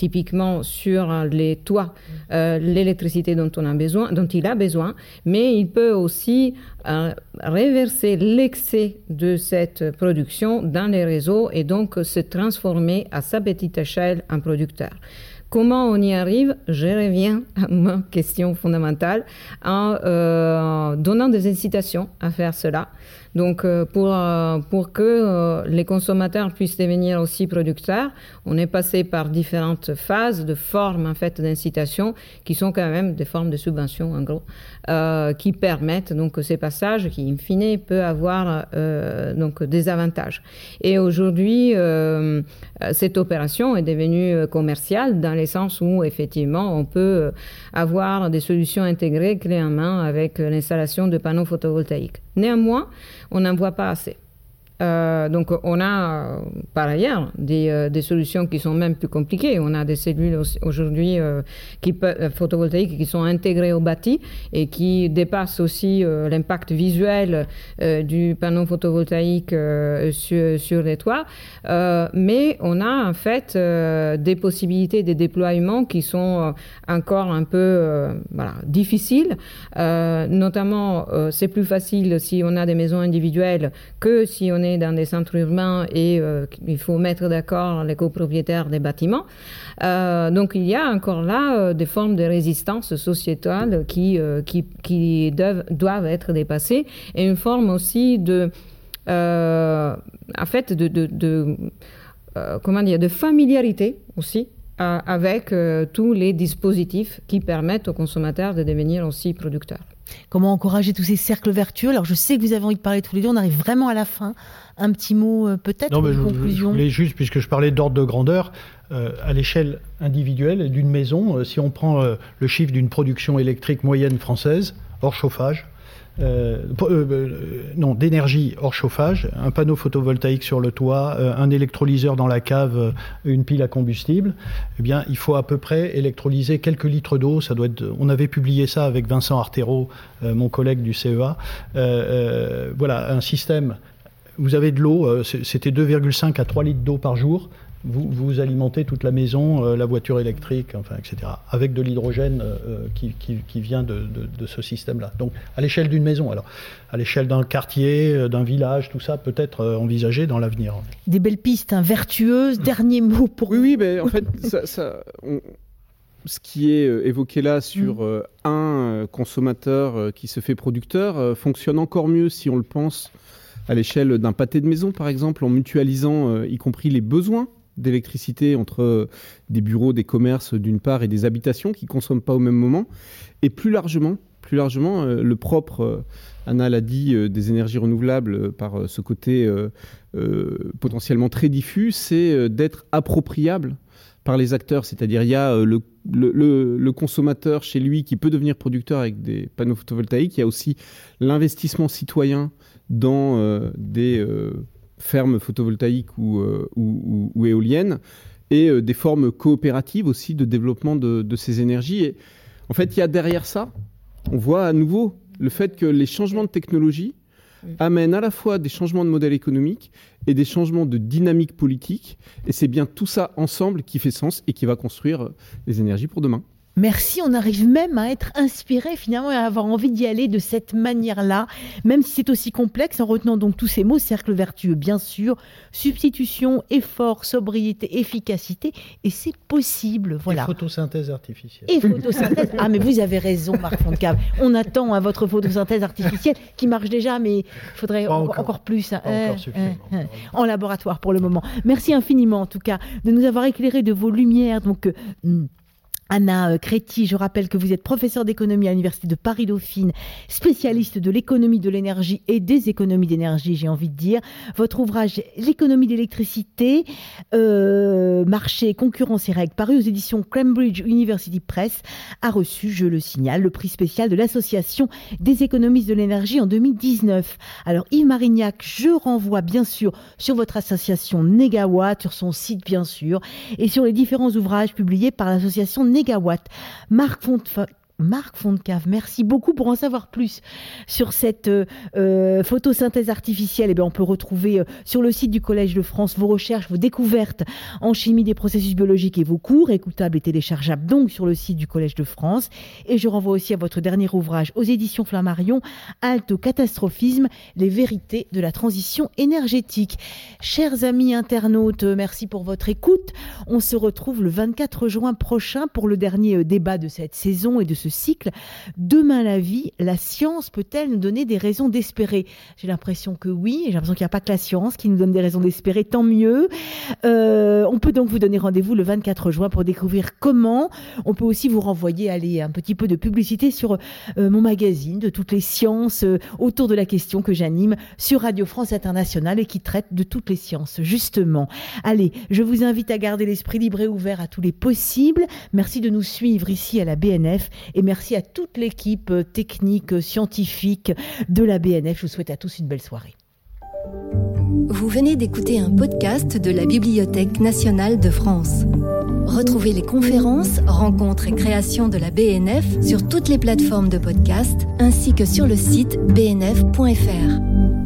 typiquement sur les toits euh, l'électricité dont il a besoin, mais il peut aussi euh, reverser l'excès de cette production dans les réseaux et donc se transformer à sa petite échelle en producteur. Comment on y arrive? Je reviens à ma question fondamentale en euh, donnant des incitations à faire cela. Donc, pour, pour que les consommateurs puissent devenir aussi producteurs, on est passé par différentes phases de formes en fait d'incitation qui sont quand même des formes de subvention en gros, qui permettent donc ces passages qui in fine peut avoir donc des avantages. Et aujourd'hui, cette opération est devenue commerciale dans le sens où effectivement on peut avoir des solutions intégrées clés en main avec l'installation de panneaux photovoltaïques. Néanmoins, on n'en voit pas assez. Euh, donc on a euh, par ailleurs des, euh, des, solutions qui sont même plus compliquées. On a des cellules aujourd'hui photovoltaïques qui sont intégrées au bâti et qui dépassent aussi l'impact visuel du panneau photovoltaïque sur, les toits. mais on a en fait des possibilités de déploiement qui sont encore un peu difficiles. notamment, c'est plus facile si on a des maisons individuelles que si on est dans des centres urbains et euh, il faut mettre d'accord les copropriétaires des bâtiments. Euh, donc il y a encore là euh, des formes de résistance sociétale qui, qui, doivent, doivent, être dépassées et une forme aussi de, en fait, de, de comment dire, de familiarité aussi avec tous les dispositifs qui permettent aux consommateurs de devenir aussi producteurs. Comment encourager tous ces cercles vertueux Alors je sais que vous avez envie de parler tous les deux, on arrive vraiment à la fin. Un petit mot euh, peut-être Non, mais je, conclusion. Je voulais juste, puisque je parlais d'ordre de grandeur, euh, à l'échelle individuelle d'une maison, euh, si on prend le chiffre d'une production électrique moyenne française, hors chauffage, euh, euh, euh, non, d'énergie hors chauffage, un panneau photovoltaïque sur le toit, un électrolyseur dans la cave, une pile à combustible, eh bien, il faut à peu près électrolyser quelques litres d'eau. Ça doit être. On avait publié ça avec Vincent Artero, mon collègue du CEA. voilà, un système. Vous avez de l'eau, c'était 2,5 à 3 litres d'eau par jour vous, vous, alimentez toute la maison, euh, la voiture électrique, enfin, etc., avec de l'hydrogène euh, euh, qui, qui, qui, vient de, de, de ce système-là. Donc, à l'échelle d'une maison, alors, à l'échelle d'un quartier, d'un village, tout ça peut être envisagé dans l'avenir. Des belles pistes hein, vertueuses. Dernier mot pour Oui, oui, mais en fait, ça, ça, on, ce qui est évoqué là sur mmh. un consommateur qui se fait producteur fonctionne encore mieux si on le pense à l'échelle d'un pâté de maison, par exemple, en mutualisant y compris les besoins d'électricité entre des bureaux, des commerces d'une part et des habitations qui consomment pas au même moment. Et plus largement, plus largement, euh, le propre, euh, Anna l'a dit, euh, des énergies renouvelables par ce côté potentiellement très diffus, c'est d'être appropriable par les acteurs. C'est-à-dire, il y a le, consommateur chez lui qui peut devenir producteur avec des panneaux photovoltaïques. Il y a aussi l'investissement citoyen dans des fermes photovoltaïques ou, euh, ou, éoliennes, et euh, des formes coopératives aussi de développement de, de, ces énergies. Et en fait, il y a derrière ça, on voit à nouveau le fait que les changements de technologie amènent à la fois des changements de modèle économique et des changements de dynamique politique. Et c'est bien tout ça ensemble qui fait sens et qui va construire euh, les énergies pour demain. Merci, on arrive même à être inspiré finalement et à avoir envie d'y aller de cette manière-là, même si c'est aussi complexe, en retenant donc tous ces mots, cercle vertueux bien sûr, substitution, effort, sobriété, efficacité, et c'est possible, voilà. Et photosynthèse artificielle. Et photosynthèse, ah mais vous avez raison Marc Fontcave, on attend à votre photosynthèse artificielle qui marche déjà, mais il faudrait encore, plus. Hein. Encore hein, hein, en laboratoire pour le moment. Merci infiniment en tout cas de nous avoir éclairé de vos lumières, donc... Anna euh, Créti, je rappelle que vous êtes professeur d'économie à l'Université de Paris-Dauphine, spécialiste de l'économie de l'énergie et des économies d'énergie, j'ai envie de dire. Votre ouvrage L'économie d'électricité, euh, marché, concurrence et règles, paru aux éditions Cambridge University Press, a reçu, je le signale, le prix spécial de l'Association des économistes de l'énergie en 2019. Alors Yves Marignac, je renvoie bien sûr sur votre association Negawatt, sur son site bien sûr, et sur les différents ouvrages publiés par l'association Negawatt Marc Marc Fontcave, merci beaucoup pour en savoir plus sur cette euh, euh, photosynthèse artificielle. Et eh bien, on peut retrouver euh, sur le site du Collège de France vos recherches, vos découvertes en chimie des processus biologiques et vos cours, écoutables et téléchargeables donc sur le site du Collège de France. Et je renvoie aussi à votre dernier ouvrage aux éditions Flammarion, Alto Catastrophisme, les vérités de la transition énergétique. Chers amis internautes, merci pour votre écoute. On se retrouve le 24 juin prochain pour le dernier débat de cette saison et de ce cycle. Demain la vie, la science peut-elle nous donner des raisons d'espérer? J'ai l'impression que oui, j'ai l'impression qu'il n'y a pas que la science qui nous donne des raisons d'espérer, tant mieux. Euh, on peut donc vous donner rendez-vous le 24 juin pour découvrir comment. On peut aussi vous renvoyer, aller un petit peu de publicité sur euh, mon magazine de toutes les sciences euh, autour de la question que j'anime sur Radio France Internationale et qui traite de toutes les sciences, justement. Allez, je vous invite à garder l'esprit libre et ouvert à tous les possibles. Merci de nous suivre ici à la BNF merci à toute l'équipe euh, technique, scientifique de la BNF. Je vous souhaite à tous une belle soirée. Vous venez d'écouter un podcast de la Bibliothèque nationale de France. Retrouvez les conférences, rencontres et créations de la BNF sur toutes les plateformes de podcast ainsi que sur le site bnf.fr.